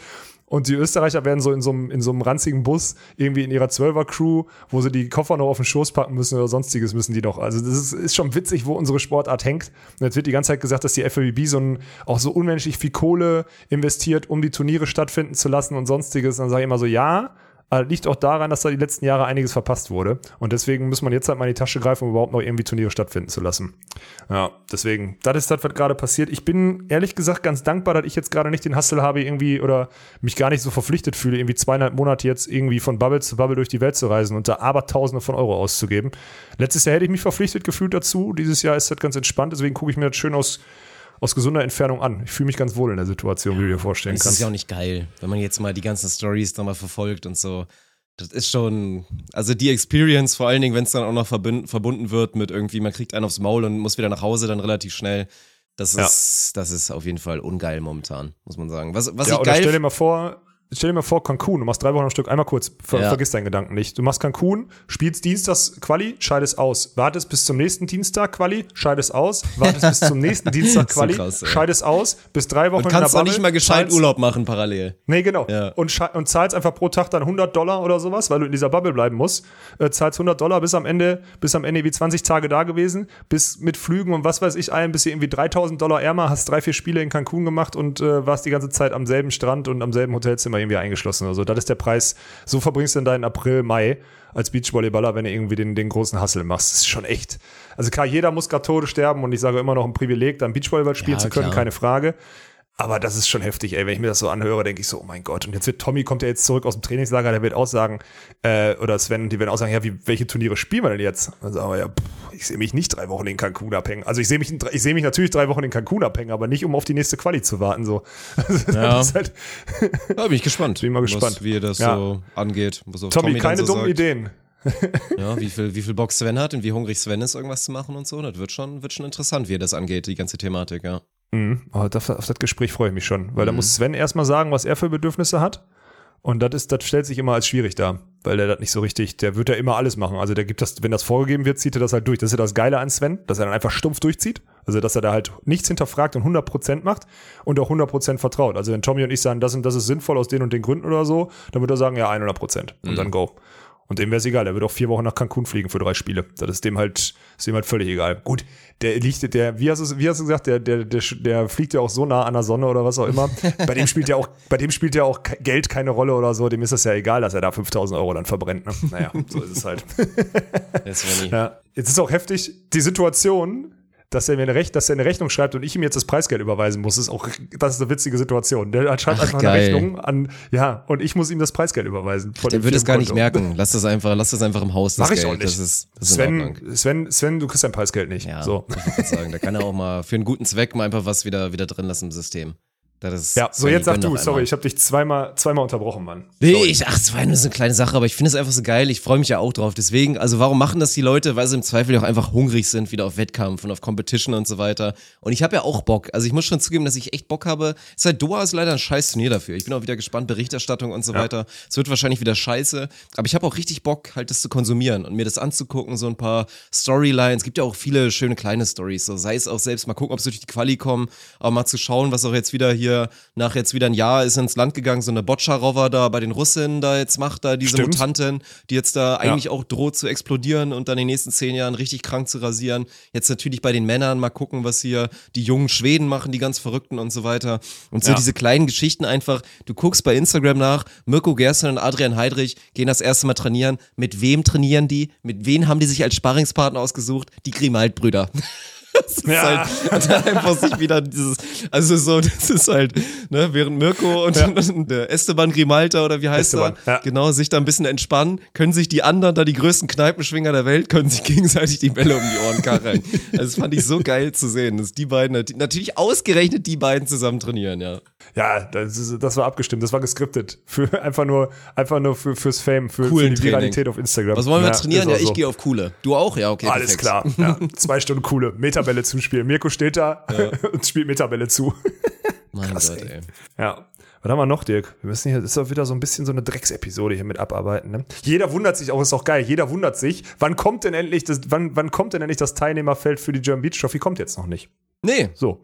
Und die Österreicher werden so in so einem, in so einem ranzigen Bus irgendwie in ihrer Zwölfer-Crew, wo sie die Koffer noch auf den Schoß packen müssen oder sonstiges müssen die noch. Also das ist, ist schon witzig, wo unsere Sportart hängt. Und jetzt wird die ganze Zeit gesagt, dass die FAWB so ein, auch so unmenschlich viel Kohle investiert, um die Turniere stattfinden zu lassen und sonstiges. Und dann sage ich immer so, ja, aber liegt auch daran, dass da die letzten Jahre einiges verpasst wurde. Und deswegen muss man jetzt halt mal in die Tasche greifen, um überhaupt noch irgendwie Turniere stattfinden zu lassen. Ja, deswegen, das ist das, was gerade passiert. Ich bin ehrlich gesagt ganz dankbar, dass ich jetzt gerade nicht den Hustle habe, irgendwie oder mich gar nicht so verpflichtet fühle, irgendwie zweieinhalb Monate jetzt irgendwie von Bubble zu Bubble durch die Welt zu reisen und da aber Tausende von Euro auszugeben. Letztes Jahr hätte ich mich verpflichtet gefühlt dazu. Dieses Jahr ist das ganz entspannt, deswegen gucke ich mir das schön aus, aus gesunder Entfernung an. Ich fühle mich ganz wohl in der Situation, wie du dir vorstellen Das kannst. ist ja auch nicht geil, wenn man jetzt mal die ganzen Stories da mal verfolgt und so. Das ist schon, also die Experience, vor allen Dingen, wenn es dann auch noch verbunden wird mit irgendwie, man kriegt einen aufs Maul und muss wieder nach Hause dann relativ schnell. Das Ja. ist, das ist auf jeden Fall ungeil momentan, muss man sagen. Was, was ja, ich oder stell dir geil mal vor, stell dir mal vor, Cancun, du machst drei Wochen am Stück, einmal kurz, ver Ja. vergiss deinen Gedanken nicht. Du machst Cancun, spielst Dienstags Quali, scheidest aus. Wartest bis zum nächsten Dienstag Quali, scheidest aus. Wartest bis zum nächsten Dienstag so Quali, krass, scheidest aus. Bis drei Wochen und kannst in der auch nicht mal gescheit zahlst- Urlaub machen parallel. Nee, genau. Ja. Und, und zahlst einfach pro Tag dann 100 Dollar oder sowas, weil du in dieser Bubble bleiben musst. Äh, zahlst 100 Dollar bis am Ende, bis am Ende wie 20 Tage da gewesen, bis mit Flügen und was weiß ich allen, bis irgendwie 3000 Dollar ärmer, hast drei, vier Spiele in Cancun gemacht und äh, warst die ganze Zeit am selben Strand und am selben Hotelzimmer irgendwie eingeschlossen oder so. Das ist der Preis. So verbringst du dann deinen April, Mai als Beachvolleyballer, wenn du irgendwie den, den großen Hustle machst. Das ist schon echt. Also klar, jeder muss gerade Tode sterben und ich sage immer noch ein Privileg, dann Beachvolleyball spielen Ja, zu können, klar. keine Frage. Aber das ist schon heftig, ey. Wenn ich mir das so anhöre, denke ich so, oh mein Gott. Und jetzt wird Tommy, kommt ja jetzt zurück aus dem Trainingslager, der wird auch sagen, äh, oder Sven, die werden auch sagen, ja, wie, welche Turniere spielen wir denn jetzt? Dann sagen wir, ja, pff, ich sehe mich nicht drei Wochen in Cancun abhängen. Also ich sehe mich, ich sehe mich natürlich drei Wochen in Cancun abhängen, aber nicht, um auf die nächste Quali zu warten, so. Ja. Halt, Da bin ich gespannt. Bin mal gespannt. Was, wie ihr das Ja. so angeht. Was Tommy, dann keine so dummen sagt. Ideen. Ja, wie viel, wie viel Bock Sven hat und wie hungrig Sven ist, irgendwas zu machen und so. Das wird schon, wird schon interessant, wie er das angeht, die ganze Thematik, ja. Mhm. Aber auf, auf das Gespräch freue ich mich schon, weil da Mhm. muss Sven erstmal sagen, was er für Bedürfnisse hat. Und das ist, das stellt sich immer als schwierig dar, weil der das nicht so richtig, der wird ja immer alles machen. Also der gibt das, wenn das vorgegeben wird, zieht er das halt durch. Das ist ja das Geile an Sven, dass er dann einfach stumpf durchzieht. Also dass er da halt nichts hinterfragt und 100% macht und auch 100% vertraut. Also wenn Tommy und ich sagen, das und das ist sinnvoll aus den und den Gründen oder so, dann wird er sagen, ja 100% und dann go. Und dem wäre es egal. Der wird auch vier Wochen nach Cancun fliegen für drei Spiele. Das ist dem halt, ist dem halt völlig egal. Gut, der liegt, der, wie hast du, wie hast du gesagt, der, der, der, der fliegt ja auch so nah an der Sonne oder was auch immer. bei dem spielt ja auch, bei dem spielt ja auch Geld keine Rolle oder so. Dem ist es ja egal, dass er da 5000 Euro dann verbrennt. Ne? Naja, so ist es halt. Ja. Jetzt ist auch heftig, die Situation, dass er mir eine, Rech dass er eine Rechnung schreibt und ich ihm jetzt das Preisgeld überweisen muss, ist auch, das ist eine witzige Situation. Der schreibt Ach, einfach eine geil. Rechnung an, ja, und ich muss ihm das Preisgeld überweisen. Der wird es gar nicht Firmenkonto. merken. Lass das einfach, lass das einfach im Haus. Das Mach ich Geld. auch nicht. Das ist, das ist. Sven, Sven, Sven, du kriegst dein Preisgeld nicht. Ja, So. ich sagen, da kann er auch mal für einen guten Zweck mal einfach was wieder, wieder drin lassen im System. Ist Ja, so jetzt sag du, sorry, ich habe dich zweimal, zweimal unterbrochen, Mann. Nee, Sorry. ich, ach, nur so eine kleine Sache, aber ich finde es einfach so geil. Ich freue mich ja auch drauf. Deswegen, also warum machen das die Leute? Weil sie im Zweifel auch einfach hungrig sind, wieder auf Wettkampf und auf Competition und so weiter. Und ich habe ja auch Bock. Also ich muss schon zugeben, dass ich echt Bock habe. Es ist halt Doha ist leider ein scheiß Turnier dafür. Ich bin auch wieder gespannt, Berichterstattung und so weiter. Es wird wahrscheinlich wieder scheiße. Aber ich habe auch richtig Bock, halt das zu konsumieren und mir das anzugucken, so ein paar Storylines. Es gibt ja auch viele schöne kleine Stories. So sei es auch selbst mal gucken, ob sie durch die Quali kommen, aber mal zu schauen, was auch jetzt wieder hier nach jetzt wieder ein Jahr ist ins Land gegangen, so eine Bocharova da bei den Russen da jetzt macht, da diese Stimmt. Mutantin, die jetzt da eigentlich auch droht zu explodieren und dann in den nächsten zehn Jahren richtig krank zu rasieren. Jetzt natürlich bei den Männern mal gucken, was hier die jungen Schweden machen, die ganz Verrückten und so weiter. Und so Ja. diese kleinen Geschichten einfach, du guckst bei Instagram nach, Mirko Gersten und Adrian Heidrich gehen das erste Mal trainieren. Mit wem trainieren die? Mit wem haben die sich als Sparringspartner ausgesucht? Die Grimald-Brüder. Das ist Ja. halt, dann einfach sich wieder dieses, also so, das ist halt, ne, während Mirko und der Esteban Grimalta oder wie heißt Esteban, er, ja. genau, sich da ein bisschen entspannen, können sich die anderen, da die größten Kneipenschwinger der Welt, können sich gegenseitig die Bälle um die Ohren kacheln. Also das fand ich so geil zu sehen, dass die beiden, natürlich ausgerechnet die beiden zusammen trainieren, ja. Ja, das, ist, das war abgestimmt, das war geskriptet. Für, einfach nur, einfach nur für, fürs Fame, für, für die Training. Viralität auf Instagram. Was wollen wir Ja, trainieren? Ja, auch ich so. gehe auf coole. Du auch? Ja, okay. Alles perfekt. klar. Ja, zwei Stunden coole Metabälle zuspielen. Mirko steht da und spielt Metabälle zu. Mein Krass, Gott, ey. ey. Ja. Was haben wir noch, Dirk? Wir müssen hier, das ist auch wieder so ein bisschen so eine Drecksepisode hier mit abarbeiten. Ne? Jeder wundert sich auch, ist auch geil. Jeder wundert sich, wann kommt denn endlich das, wann, wann kommt denn endlich das Teilnehmerfeld für die German Beach Trophy? Kommt jetzt noch nicht. Nee, So.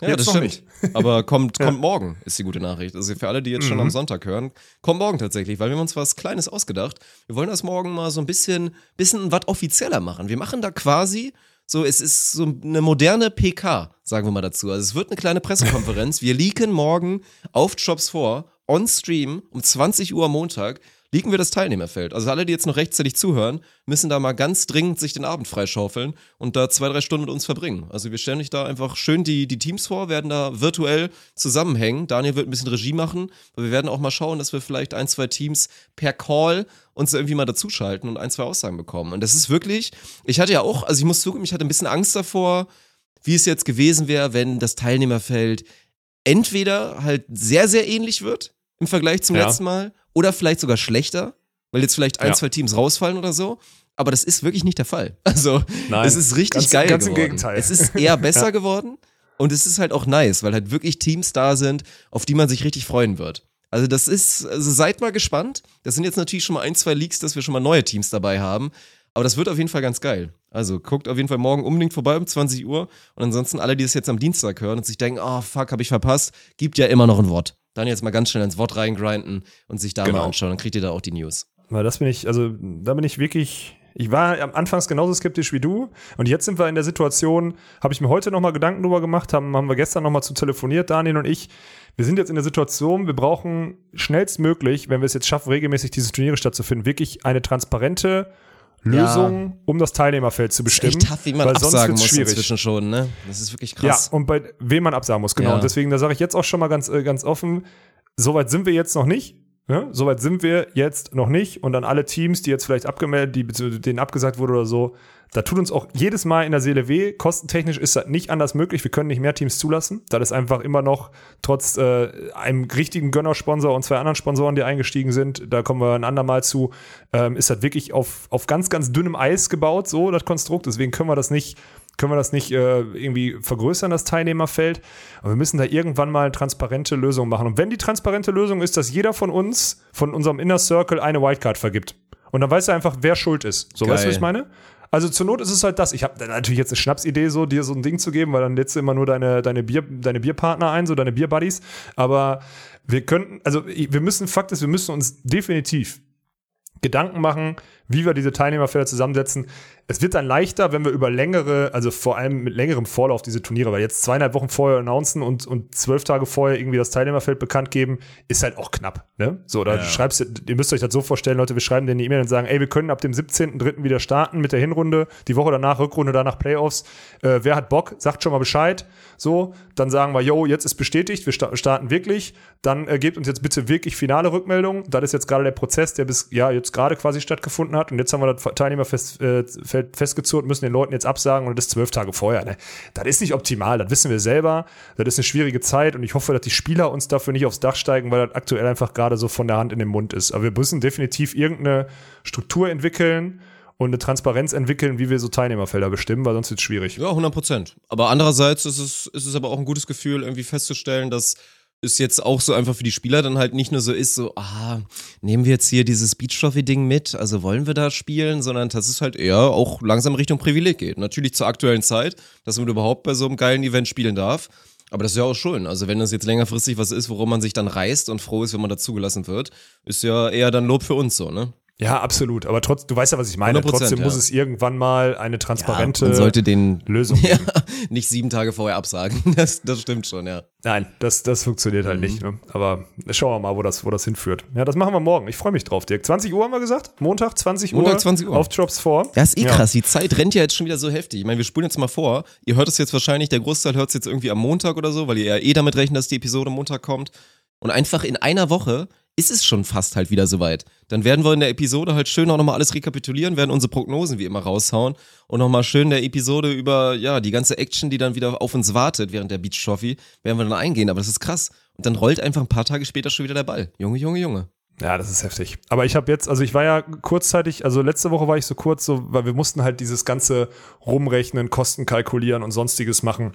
Ja, Jetzt das stimmt. nicht. Aber kommt, kommt morgen, ist die gute Nachricht. Also für alle, die jetzt schon Mhm. am Sonntag hören, kommt morgen tatsächlich, weil wir haben uns was Kleines ausgedacht. Wir wollen das morgen mal so ein bisschen, bisschen was offizieller machen. Wir machen da quasi so, es ist so eine moderne PK, sagen wir mal dazu. Also es wird eine kleine Pressekonferenz. Wir leaken morgen auf Jobs vor, on Stream, um 20 Uhr am Montag, leaken wir das Teilnehmerfeld. Also alle, die jetzt noch rechtzeitig zuhören, müssen da mal ganz dringend sich den Abend freischaufeln und da zwei, drei Stunden mit uns verbringen. Also wir stellen euch da einfach schön die, die Teams vor, werden da virtuell zusammenhängen. Daniel wird ein bisschen Regie machen, aber wir werden auch mal schauen, dass wir vielleicht ein, zwei Teams per Call uns irgendwie mal dazuschalten und ein, zwei Aussagen bekommen. Und das ist wirklich, ich hatte ja auch, also ich muss zugeben, ich hatte ein bisschen Angst davor, wie es jetzt gewesen wäre, wenn das Teilnehmerfeld entweder halt sehr, sehr ähnlich wird im Vergleich zum Ja. letzten Mal oder vielleicht sogar schlechter, weil jetzt vielleicht ein, Ja. zwei Teams rausfallen oder so. Aber das ist wirklich nicht der Fall. Also, Nein. es ist richtig Ganz- geil ganz im geworden. Gegenteil. Es ist eher besser geworden und es ist halt auch nice, weil halt wirklich Teams da sind, auf die man sich richtig freuen wird. Also das ist, also seid mal gespannt. Das sind jetzt natürlich schon mal ein, zwei Leaks, dass wir schon mal neue Teams dabei haben. Aber das wird auf jeden Fall ganz geil. Also guckt auf jeden Fall morgen unbedingt vorbei um 20 Uhr. Und ansonsten alle, die es jetzt am Dienstag hören und sich denken, oh fuck, hab ich verpasst, gibt ja immer noch ein Wort. Dann jetzt mal ganz schnell ins Wort reingrinden und sich da Genau. mal anschauen. Dann kriegt ihr da auch die News. Weil das bin ich, also da bin ich wirklich, ich war am Anfangs genauso skeptisch wie du und jetzt sind wir in der Situation, habe ich mir heute nochmal Gedanken drüber gemacht, haben, haben wir gestern nochmal zu telefoniert, Daniel und ich. Wir sind jetzt in der Situation, wir brauchen schnellstmöglich, wenn wir es jetzt schaffen, regelmäßig diese Turniere stattzufinden, wirklich eine transparente Lösung, um das Teilnehmerfeld zu Das ist bestimmen. echt tough, wie man weil absagen muss schwierig. inzwischen schon, ne? Das ist wirklich Ja, krass. und bei wem man absagen muss, genau. Ja. Und deswegen, da sage ich jetzt auch schon mal ganz, äh, ganz offen, soweit sind wir jetzt noch nicht. Ja? Soweit sind wir jetzt noch nicht. Und an alle Teams, die jetzt vielleicht abgemeldet, die denen abgesagt wurde oder so, da tut uns auch jedes Mal in der Seele weh. Kostentechnisch ist das nicht anders möglich. Wir können nicht mehr Teams zulassen. Das ist einfach immer noch, trotz äh, einem richtigen Gönnersponsor und zwei anderen Sponsoren, die eingestiegen sind, da kommen wir ein andermal zu, ähm, ist das wirklich auf, auf ganz, ganz dünnem Eis gebaut, so das Konstrukt. Deswegen können wir das nicht können wir das nicht äh, irgendwie vergrößern, das Teilnehmerfeld. Aber wir müssen da irgendwann mal eine transparente Lösung machen. Und wenn die transparente Lösung ist, dass jeder von uns, von unserem Inner Circle, eine Wildcard vergibt. Und dann weißt du einfach, wer schuld ist. So, Geil. weißt du, was ich meine? Also zur Not ist es halt das. Ich habe natürlich jetzt eine Schnapsidee, so dir so ein Ding zu geben, weil dann lädst du immer nur deine, deine, Bier, deine Bierpartner ein, so deine Bierbuddies. Aber wir könnten, also wir müssen, Fakt ist, wir müssen uns definitiv Gedanken machen, wie wir diese Teilnehmerfelder zusammensetzen. Es wird dann leichter, wenn wir über längere, also vor allem mit längerem Vorlauf diese Turniere, weil jetzt zweieinhalb Wochen vorher announcen und, und zwölf Tage vorher irgendwie das Teilnehmerfeld bekannt geben, ist halt auch knapp. Ne? So, da schreibst du, ihr müsst euch das so vorstellen, Leute, wir schreiben dir eine E-Mail und sagen, ey, wir können ab dem 17.03. wieder starten mit der Hinrunde, die Woche danach Rückrunde, danach Playoffs. Äh, wer hat Bock, sagt schon mal Bescheid. So, dann sagen wir, yo, jetzt ist bestätigt, wir sta- starten wirklich. Dann äh, gebt uns jetzt bitte wirklich finale Rückmeldung. Das ist jetzt gerade der Prozess, der bis, ja, jetzt gerade quasi stattgefunden hat. Hat und jetzt haben wir das Teilnehmerfest äh, festgezurrt, müssen den Leuten jetzt absagen und das zwölf Tage vorher. Ne? Das ist nicht optimal, das wissen wir selber. Das ist eine schwierige Zeit und ich hoffe, dass die Spieler uns dafür nicht aufs Dach steigen, weil das aktuell einfach gerade so von der Hand in den Mund ist. Aber wir müssen definitiv irgendeine Struktur entwickeln und eine Transparenz entwickeln, wie wir so Teilnehmerfelder bestimmen, weil sonst wird es schwierig. Ja, 100 Prozent. Aber andererseits ist es, ist es aber auch ein gutes Gefühl, irgendwie festzustellen, dass es jetzt auch so einfach für die Spieler dann halt nicht nur so ist, so, ah, nehmen wir jetzt hier dieses Beach-Trophy-Ding mit, also wollen wir da spielen, sondern dass es halt eher auch langsam Richtung Privileg geht. Natürlich zur aktuellen Zeit, dass man überhaupt bei so einem geilen Event spielen darf. Aber das ist ja auch schön. Also wenn das jetzt längerfristig was ist, worum man sich dann reißt und froh ist, wenn man da zugelassen wird, ist ja eher dann Lob für uns so, ne? Ja, absolut. Aber trotz, du weißt ja, was ich meine. 100%, Trotzdem ja. muss es irgendwann mal eine transparente man sollte den Lösung ja, geben. nicht sieben Tage vorher absagen. Das, das stimmt schon, ja. Nein, das, das funktioniert halt nicht. Ne? Aber schauen wir mal, wo das, wo das hinführt. Ja, das machen wir morgen. Ich freue mich drauf, Dirk. 20 Uhr haben wir gesagt? Montag, 20 Uhr? Montag, 20 Uhr. Auf Drops 4. Das ist eh Ja. krass. Die Zeit rennt ja jetzt schon wieder so heftig. Ich meine, wir spulen jetzt mal vor. Ihr hört es jetzt wahrscheinlich, der Großteil hört es jetzt irgendwie am Montag oder so, weil ihr ja eh damit rechnet, dass die Episode Montag kommt. Und einfach in einer Woche ist es schon fast halt wieder soweit. Dann werden wir in der Episode halt schön auch nochmal alles rekapitulieren, werden unsere Prognosen wie immer raushauen und nochmal schön in der Episode über, ja, die ganze Action, die dann wieder auf uns wartet während der Beach Trophy, werden wir dann eingehen. Aber das ist krass. Und dann rollt einfach ein paar Tage später schon wieder der Ball. Junge, Junge, Junge. Ja, das ist heftig. Aber ich habe jetzt, also ich war ja kurzzeitig, also letzte Woche war ich so kurz, so, weil wir mussten halt dieses ganze Rumrechnen, Kosten kalkulieren und sonstiges machen.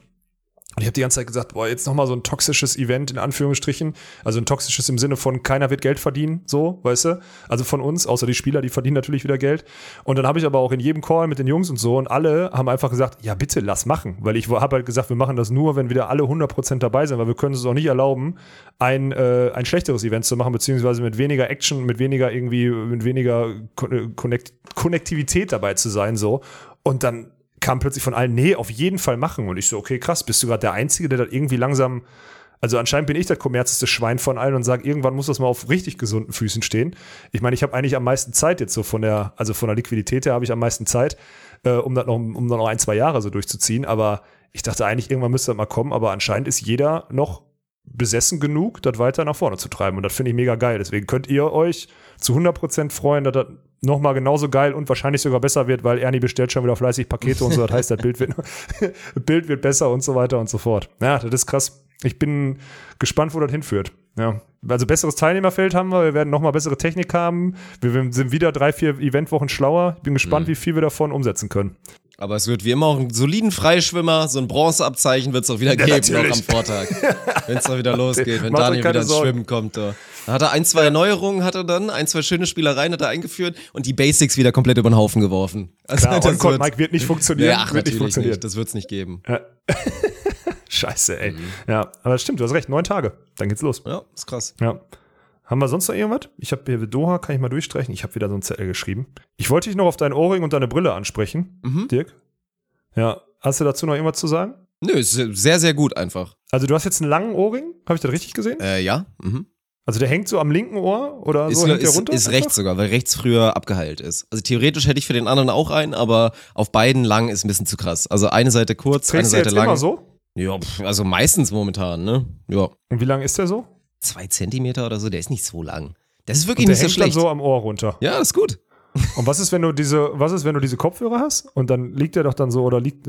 Und ich habe die ganze Zeit gesagt, boah, jetzt nochmal so ein toxisches Event in Anführungsstrichen. Also ein toxisches im Sinne von keiner wird Geld verdienen, so, weißt du? Also von uns, außer die Spieler, die verdienen natürlich wieder Geld. Und dann habe ich aber auch in jedem Call mit den Jungs und so und alle haben einfach gesagt, ja bitte, lass machen. Weil ich habe halt gesagt, wir machen das nur, wenn wieder alle 100% dabei sind, weil wir können es auch nicht erlauben, ein, äh, ein schlechteres Event zu machen, beziehungsweise mit weniger Action, mit weniger irgendwie, mit weniger Kon- Connect Konnektivität dabei zu sein, so. Und dann kam plötzlich von allen, nee, auf jeden Fall machen. Und ich so, okay, krass, bist du gerade der Einzige, der das irgendwie langsam, also anscheinend bin ich das kommerzeste Schwein von allen und sage, irgendwann muss das mal auf richtig gesunden Füßen stehen. Ich meine, ich habe eigentlich am meisten Zeit jetzt so von der, also von der Liquidität her habe ich am meisten Zeit, äh, um das noch, um dann noch ein, zwei Jahre so durchzuziehen. Aber ich dachte eigentlich, irgendwann müsste das mal kommen, aber anscheinend ist jeder noch besessen genug, das weiter nach vorne zu treiben. Und das finde ich mega geil. Deswegen könnt ihr euch zu 100% freuen, dass das nochmal genauso geil und wahrscheinlich sogar besser wird, weil Ernie bestellt schon wieder fleißig Pakete und so. Das heißt, das Bild wird, Bild wird besser und so weiter und so fort. Ja, das ist krass. Ich bin gespannt, wo das hinführt. Ja. Also besseres Teilnehmerfeld haben wir, wir werden nochmal bessere Technik haben. Wir sind wieder drei, vier Eventwochen schlauer. Ich bin gespannt, wie viel wir davon umsetzen können. Aber es wird wie immer auch einen soliden Freischwimmer, so ein Bronzeabzeichen wird es auch wieder geben noch natürlich. am Vortag. wenn es noch wieder losgeht, wenn Daniel wieder ins Sorgen. Schwimmen kommt. Da. Da hat er ein, zwei Erneuerungen, hat er dann, ein, zwei schöne Spielereien hat er eingeführt und die Basics wieder komplett über den Haufen geworfen. Also Klar, das wird- Mike wird nicht funktionieren. Ja, ach, wird nicht funktionieren. nicht. Das wird es nicht geben. Scheiße, ey. Mhm. Ja, aber das stimmt, du hast recht. Neun Tage. Dann geht's los. Ja, ist krass. Ja. Haben wir sonst noch irgendwas? Ich habe hier Doha, kann ich mal durchstreichen. Ich habe wieder so einen Zettel geschrieben. Ich wollte dich noch auf dein Ohrring und deine Brille ansprechen, Mhm. Dirk. Ja, hast du dazu noch irgendwas zu sagen? Nö, ist sehr, sehr gut einfach. Also du hast jetzt einen langen Ohrring, habe ich das richtig gesehen? Äh, ja. Mhm. Also der hängt so am linken Ohr oder Ist, so hängt der ist, runter? ist einfach? rechts sogar, weil rechts früher abgeheilt ist. Also theoretisch hätte ich für den anderen auch einen, aber auf beiden lang ist ein bisschen zu krass. Also eine Seite kurz, Trägst eine Seite lang. immer so? Ja, also meistens momentan, ne? Ja. Und wie lang ist der so? Zwei Zentimeter oder so, der ist nicht so lang. Das ist Und wirklich der nicht so hängt dann schlecht. so am Ohr runter. ja, ist gut. Und was ist, wenn du diese, was ist, wenn du diese Kopfhörer hast? Und dann liegt der doch dann so oder liegt.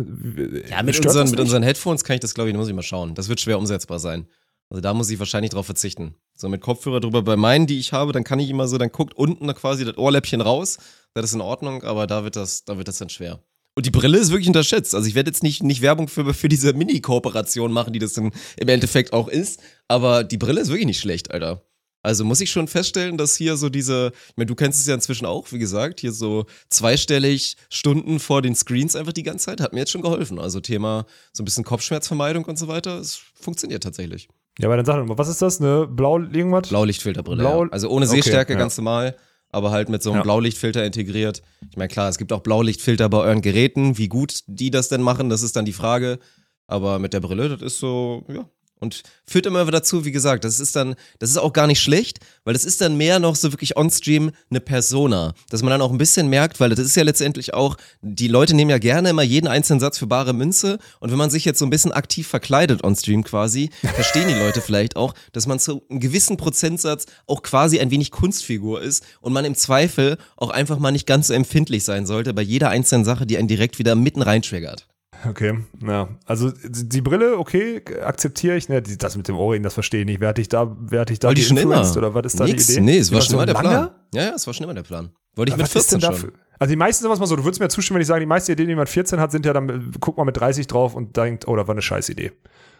Ja, mit, unseren, mit unseren Headphones kann ich das, glaube ich, muss ich mal schauen. Das wird schwer umsetzbar sein. Also da muss ich wahrscheinlich drauf verzichten. So mit Kopfhörer drüber bei meinen, die ich habe, dann kann ich immer so, dann guckt unten quasi das Ohrläppchen raus. Das ist in Ordnung, aber da wird das, da wird das dann schwer. Und die Brille ist wirklich unterschätzt. Also ich werde jetzt nicht, nicht Werbung für, für diese Mini-Kooperation machen, die das dann im Endeffekt auch ist. Aber die Brille ist wirklich nicht schlecht, Alter. Also muss ich schon feststellen, dass hier so diese, ich meine, du kennst es ja inzwischen auch, wie gesagt, hier so zweistellig Stunden vor den Screens einfach die ganze Zeit, hat mir jetzt schon geholfen. Also Thema so ein bisschen Kopfschmerzvermeidung und so weiter, es funktioniert tatsächlich. Ja, aber dann sag doch mal, was ist das? Eine blau irgendwas? Blaulichtfilterbrille. Blau- ja. Also ohne Okay, Sehstärke, ja. ganz normal, aber halt mit so einem Ja. Blaulichtfilter integriert. Ich meine, klar, es gibt auch Blaulichtfilter bei euren Geräten. Wie gut die das denn machen, das ist dann die Frage. Aber mit der Brille, das ist so, ja, Und führt immer dazu, wie gesagt, das ist dann, das ist auch gar nicht schlecht, weil das ist dann mehr noch so wirklich on-stream eine Persona. Dass man dann auch ein bisschen merkt, weil das ist ja letztendlich auch, die Leute nehmen ja gerne immer jeden einzelnen Satz für bare Münze. Und wenn man sich jetzt so ein bisschen aktiv verkleidet on-stream quasi, verstehen die Leute vielleicht auch, dass man zu einem gewissen Prozentsatz auch quasi ein wenig Kunstfigur ist und man im Zweifel auch einfach mal nicht ganz so empfindlich sein sollte bei jeder einzelnen Sache, die einen direkt wieder mitten reintriggert. Okay, ja. Also die Brille, okay, akzeptiere ich. Ne, die- das mit dem Ohrring, das verstehe ich nicht. Wer hat dich da, wer hat dich da Wollte ich schon immer. Oder was ist da Nix, die Idee? Nee, es war Immer schon so immer der lange? Plan. Ja, ja, es war schon immer der Plan. Wollte ich Aber mit was ist 14 denn schon. dafür? Also die meisten, sagen wir mal so, du würdest mir zustimmen, wenn ich sage, die meisten Ideen, die man mit 14 hat, sind ja dann, guck mal mit 30 drauf und denkt, oh, das war eine scheiß Idee.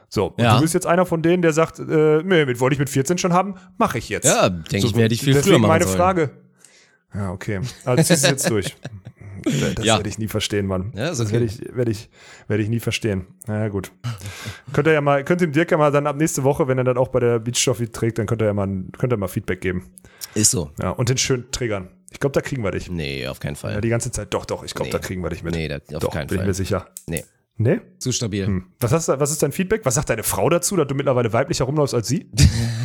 So, und Ja. du bist jetzt einer von denen, der sagt, äh, nee, mit wollte ich mit 14 schon haben, mache ich jetzt. Ja, denke ich mir, hätte ich viel früher machen meine sollen. Frage. Ja, okay. Also ziehst du jetzt durch. Das Ja. werde ich nie verstehen, Mann. Ja, ist Das okay. werde ich, werde ich, werde ich nie verstehen. Na ja, gut. könnt ihr ja mal, könnt dem Dirk ja mal dann ab nächste Woche, wenn er dann auch bei der Beach Trophy trägt, dann könnt ihr ja mal, könnt ihr mal Feedback geben. Ist so. Ja, und den schön triggern. Ich glaube, da kriegen wir dich. Nee, auf keinen Fall. Ja, die ganze Zeit. Doch, doch, ich glaube, Nee. da kriegen wir dich mit. Nee, da- auf doch, keinen bin Fall. ich mir sicher. Nee, Nee? zu stabil. Hm. Was, hast, was ist dein Feedback? Was sagt deine Frau dazu, dass du mittlerweile weiblicher rumläufst als sie?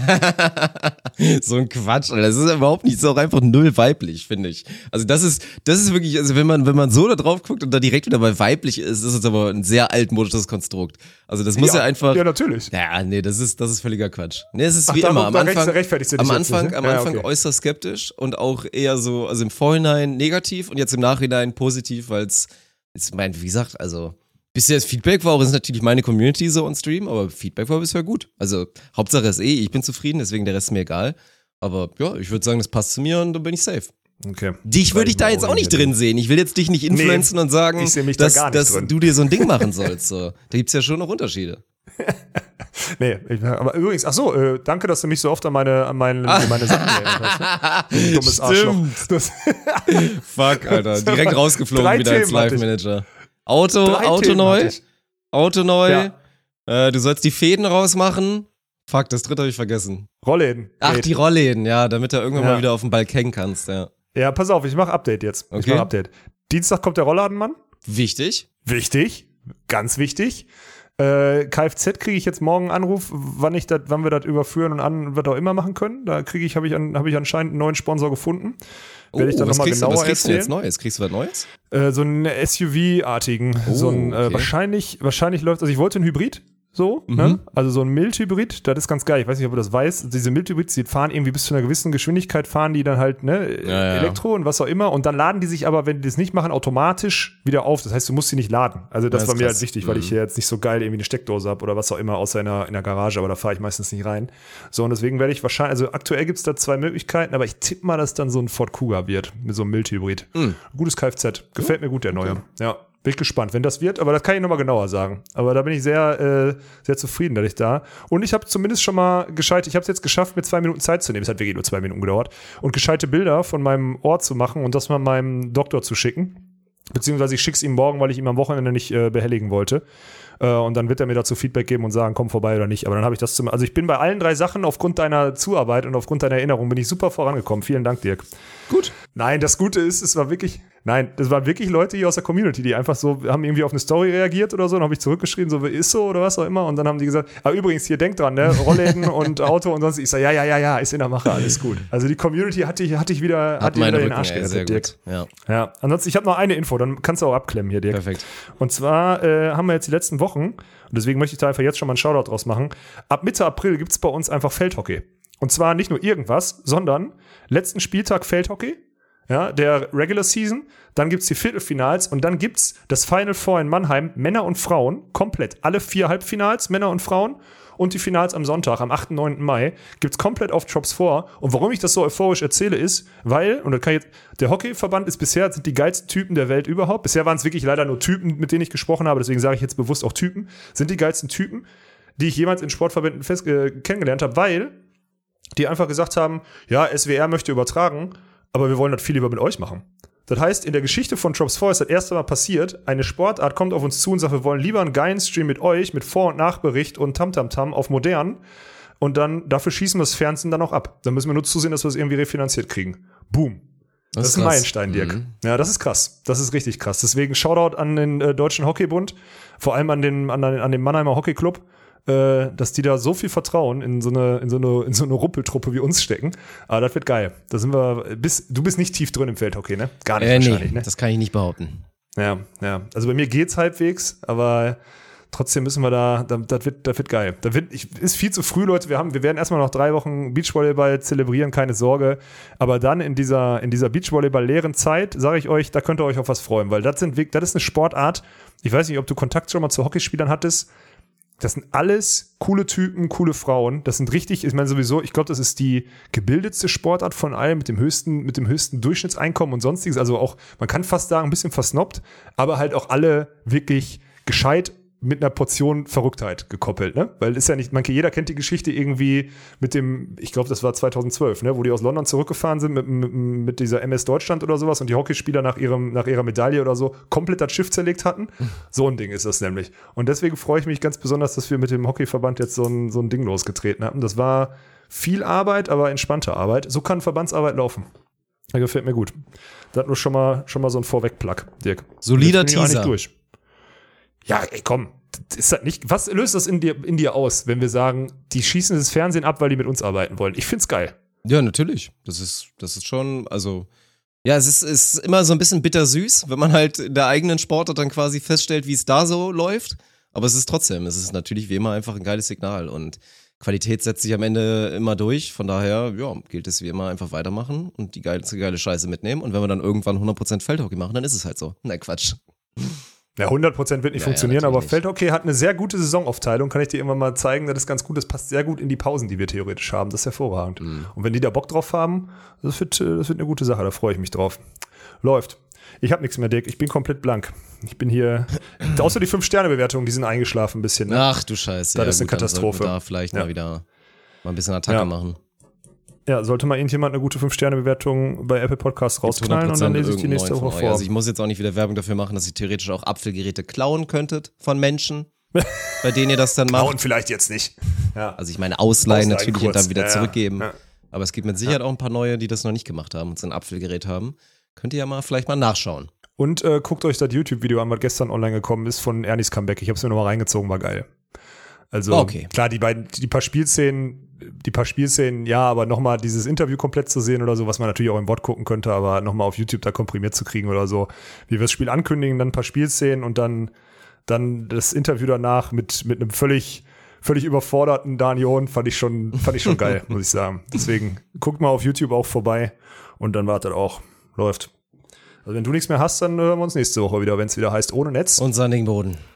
so ein Quatsch, Alter. Das ist überhaupt nicht so auch einfach null weiblich, finde ich. Also das ist, das ist wirklich, also wenn man, wenn man so da drauf guckt und da direkt wieder bei weiblich ist, ist es aber ein sehr altmodisches Konstrukt. Also das muss ja, einfach. Ja, natürlich. Ja, nee, das ist, das ist völliger Quatsch. Nee, es ist Ach, wie darum- immer. Am Anfang, am Anfang, nicht, ne? am Ja, Anfang okay. äußerst skeptisch und auch eher so, also im Vorhinein negativ und jetzt im Nachhinein positiv, weil es, ich meine, wie gesagt, also bisher das Feedback war auch, ist natürlich meine Community so on Stream, aber Feedback war bisher gut. Also Hauptsache ist eh, ich bin zufrieden, deswegen der Rest ist mir egal. Aber ja, ich würde sagen, das passt zu mir und dann bin ich safe. Okay. Dich würde ich da jetzt auch nicht drin sehen. Ich will jetzt dich nicht influenzen und sagen, mich da dass, dass du dir so ein Ding machen sollst. So. Da gibt's ja schon noch Unterschiede. Nee, ich, aber übrigens, ach so, äh, danke, dass du mich so oft an meine, an meine, an meine Sachen erinnert hast. Dummes Arschloch. Das, Fuck, Alter. Direkt rausgeflogen wieder als Themen ich. Live-Manager. Auto, Drei Auto Themen neu. ich. Auto neu. Ja. Äh, du sollst die Fäden rausmachen. Fuck, das dritte habe ich vergessen. Rollläden. Ach, die Rollläden, ja, damit du irgendwann Ja. mal wieder auf den Ball kennen kannst, ja. Ja, pass auf, ich mache Update jetzt. Ich Okay. mache Update. Dienstag kommt der Rollladenmann. Wichtig. Wichtig, ganz wichtig. Äh, Kfz kriege ich jetzt morgen einen Anruf, wann ich dat, wann wir das überführen und an, was auch immer machen können. Da kriege ich, habe ich, an, hab ich anscheinend einen neuen Sponsor gefunden. Werde ich dann Oh, was nochmal kriegst, du, genauer was kriegst du denn jetzt erzählen. Neues? Kriegst du was Neues? Äh, so einen SUV-artigen, Oh, so ein äh, okay. wahrscheinlich, wahrscheinlich läuft, also ich wollte einen Hybrid, so, Mhm. ne? also so ein Mild-Hybrid, das ist ganz geil. Ich weiß nicht, ob du das weißt. Diese Mild-Hybrids, die fahren irgendwie bis zu einer gewissen Geschwindigkeit, fahren die dann halt ne, Ja, ja. Elektro und was auch immer. Und dann laden die sich aber, wenn die das nicht machen, automatisch wieder auf. Das heißt, du musst sie nicht laden. Also das Ja, war mir krass. halt wichtig, weil ich hier jetzt nicht so geil irgendwie eine Steckdose habe oder was auch immer, außer in der, in der Garage, aber da fahre ich meistens nicht rein. So, und deswegen werde ich wahrscheinlich, also aktuell gibt es da zwei Möglichkeiten, aber ich tippe mal, dass dann so ein Ford Kuga wird, mit so einem Mild-Hybrid. Gutes Kfz. Gefällt mir gut, der neue. Ja. Bin ich gespannt, wenn das wird, aber das kann ich nochmal genauer sagen. Aber da bin ich sehr, äh, sehr zufrieden, dass ich da. Und ich habe zumindest schon mal gescheit, ich habe es jetzt geschafft, mir zwei Minuten Zeit zu nehmen. Es hat wirklich nur zwei Minuten gedauert. Und gescheite Bilder von meinem Ort zu machen und das mal meinem Doktor zu schicken. Beziehungsweise ich schick's ihm morgen, weil ich ihm am Wochenende nicht äh, behelligen wollte. Äh, und dann wird er mir dazu Feedback geben und sagen, komm vorbei oder nicht. Aber dann habe ich das zum. Also ich bin bei allen drei Sachen aufgrund deiner Zuarbeit und aufgrund deiner Erinnerung bin ich super vorangekommen. Vielen Dank, Dirk. Gut. Nein, das Gute ist, es war wirklich, nein, das waren wirklich Leute hier aus der Community, die einfach so, haben irgendwie auf eine Story reagiert oder so, dann habe ich zurückgeschrieben, so, ist so oder was auch immer, und dann haben die gesagt, ah, übrigens, hier, denkt dran, ne, Rollläden und Auto und sonst, ich sage, ja, ja, ja, ja, ist in der Mache, alles gut. Also die Community hatte ich, hatte ich wieder, Hat hatte wieder den Rücken, Arsch ey, sehr gerettet, Dirk. gut. Ja, Ja, ansonsten, ich habe noch eine Info, dann kannst du auch abklemmen hier, Dirk. perfekt. Und zwar äh, haben wir jetzt die letzten Wochen, und deswegen möchte ich da einfach jetzt schon mal einen Shoutout draus machen, ab Mitte April gibt es bei uns einfach Feldhockey. Und zwar nicht nur irgendwas, sondern letzten Spieltag Feldhockey, ja, der Regular Season, dann gibt's die Viertelfinals und dann gibt's das Final Four in Mannheim, Männer und Frauen, komplett. Alle vier Halbfinals, Männer und Frauen. Und die Finals am Sonntag, am 8. 9. Mai, gibt's komplett auf Drops vor. Und warum ich das so euphorisch erzähle, ist, weil, und da kann jetzt, der Hockeyverband ist bisher, sind die geilsten Typen der Welt überhaupt. Bisher waren es wirklich leider nur Typen, mit denen ich gesprochen habe, deswegen sage ich jetzt bewusst auch Typen, sind die geilsten Typen, die ich jemals in Sportverbänden fest, äh, kennengelernt habe, weil die einfach gesagt haben, ja, SWR möchte übertragen, aber wir wollen das viel lieber mit euch machen. Das heißt, in der Geschichte von Drops 4 ist das erste Mal passiert, eine Sportart kommt auf uns zu und sagt, wir wollen lieber einen geilen Stream mit euch, mit Vor- und Nachbericht und Tamtamtam auf modern. Und dann, dafür schießen wir das Fernsehen dann auch ab. Dann müssen wir nur zusehen, dass wir es irgendwie refinanziert kriegen. Boom. Das, ist ein. Meilenstein, Dirk. Mhm. Ja, das ist krass. Das ist richtig krass. Deswegen Shoutout an den äh, Deutschen Hockeybund, vor allem an den, an, den- an den Mannheimer Hockeyclub. Äh, dass die da so viel Vertrauen in so eine, in so eine, in so eine Ruppeltruppe wie uns stecken. Aber das wird geil. Da sind wir, bis, du bist nicht tief drin im Feldhockey, ne? Gar nicht Äh, wahrscheinlich, nee, ne? das kann ich nicht behaupten. Ja, ja. Also bei mir geht's halbwegs, aber trotzdem müssen wir da, da das, wird, das wird geil. Da wird, ich, ist viel zu früh, Leute. Wir haben, wir werden erstmal noch drei Wochen Beachvolleyball zelebrieren, keine Sorge. Aber dann in dieser, in dieser Beachvolleyball-leeren Zeit, sage ich euch, da könnt ihr euch auf was freuen, weil das sind, das ist eine Sportart. Ich weiß nicht, ob du Kontakt schon mal zu Hockeyspielern hattest. Das sind alles coole Typen, coole Frauen. Das sind richtig, ich meine sowieso, ich glaube, das ist die gebildetste Sportart von allen mit dem höchsten, mit dem höchsten Durchschnittseinkommen und sonstiges. Also auch, man kann fast sagen, ein bisschen versnobbt, aber halt auch alle wirklich gescheit mit einer Portion Verrücktheit gekoppelt, ne? Weil ist ja nicht, man, jeder kennt die Geschichte irgendwie mit dem, ich glaube, das war 2012, ne? Wo die aus London zurückgefahren sind mit, mit, mit dieser MS Deutschland oder sowas und die Hockeyspieler nach ihrem, nach ihrer Medaille oder so komplett das Schiff zerlegt hatten. So ein Ding ist das nämlich. Und deswegen freue ich mich ganz besonders, dass wir mit dem Hockeyverband jetzt so ein, so ein Ding losgetreten haben. Das war viel Arbeit, aber entspannte Arbeit. So kann Verbandsarbeit laufen. Das gefällt mir gut. Das nur schon mal, schon mal so ein Vorweg-Plug, Dirk. Solider ich eigentlich Teaser. durch. Ja, ey, komm. Ist das nicht, was löst das in dir, in dir aus, wenn wir sagen, die schießen das Fernsehen ab, weil die mit uns arbeiten wollen? Ich find's geil. Ja, natürlich. Das ist, das ist schon, also. Ja, es ist, ist immer so ein bisschen bittersüß, wenn man halt in der eigenen Sportart dann quasi feststellt, wie es da so läuft. Aber es ist trotzdem, es ist natürlich wie immer einfach ein geiles Signal und Qualität setzt sich am Ende immer durch. Von daher, ja, gilt es wie immer einfach weitermachen und die geile, geile Scheiße mitnehmen. Und wenn wir dann irgendwann 100% Feldhockey machen, dann ist es halt so. Nein, Quatsch. Ja, 100% wird nicht Ja, funktionieren, ja, aber. Feldhockey hat eine sehr gute Saisonaufteilung, kann ich dir irgendwann mal zeigen. Das ist ganz gut, das passt sehr gut in die Pausen, die wir theoretisch haben. Das ist hervorragend. Mhm. Und wenn die da Bock drauf haben, das wird, äh, das wird eine gute Sache, da freue ich mich drauf. Läuft. Ich habe nichts mehr, Dick. Ich bin komplett blank. Ich bin hier. außer die 5-Sterne-Bewertungen, die sind eingeschlafen ein bisschen. Ne? Ach du Scheiße. Das ist eine dann sollten Katastrophe. Da vielleicht Ja. mal wieder mal ein bisschen Attacke Ja. machen. Ja, sollte mal irgendjemand eine gute 5-Sterne-Bewertung bei Apple Podcasts rausknallen und dann lese ich die nächste Woche vor. Also ich muss jetzt auch nicht wieder Werbung dafür machen, dass ihr theoretisch auch Apfelgeräte klauen könntet von Menschen, bei denen ihr das dann macht. Hauen vielleicht jetzt nicht. Ja. Also ich meine ausleihen Ausleihen natürlich und kurz. dann wieder Ja, ja. zurückgeben. Ja. Aber es gibt mit Sicherheit auch ein paar neue, die das noch nicht gemacht haben und so ein Apfelgerät haben. Könnt ihr ja mal vielleicht mal nachschauen. Und äh, guckt euch das YouTube-Video an, was gestern online gekommen ist von Ernies Comeback. Ich habe es mir nochmal reingezogen, war geil. Also Okay. klar, die beiden, die paar Spielszenen, die paar Spielszenen, ja, aber nochmal dieses Interview komplett zu sehen oder so, was man natürlich auch im Bot gucken könnte, aber nochmal auf YouTube da komprimiert zu kriegen oder so, wie wir das Spiel ankündigen, dann ein paar Spielszenen und dann, dann das Interview danach mit, mit einem völlig, völlig überforderten Daniel fand ich schon, fand ich schon geil, muss ich sagen. Deswegen guckt mal auf YouTube auch vorbei und dann wartet auch. Läuft. Also wenn du nichts mehr hast, dann hören wir uns nächste Woche wieder, wenn es wieder heißt ohne Netz. Und sandigen Boden.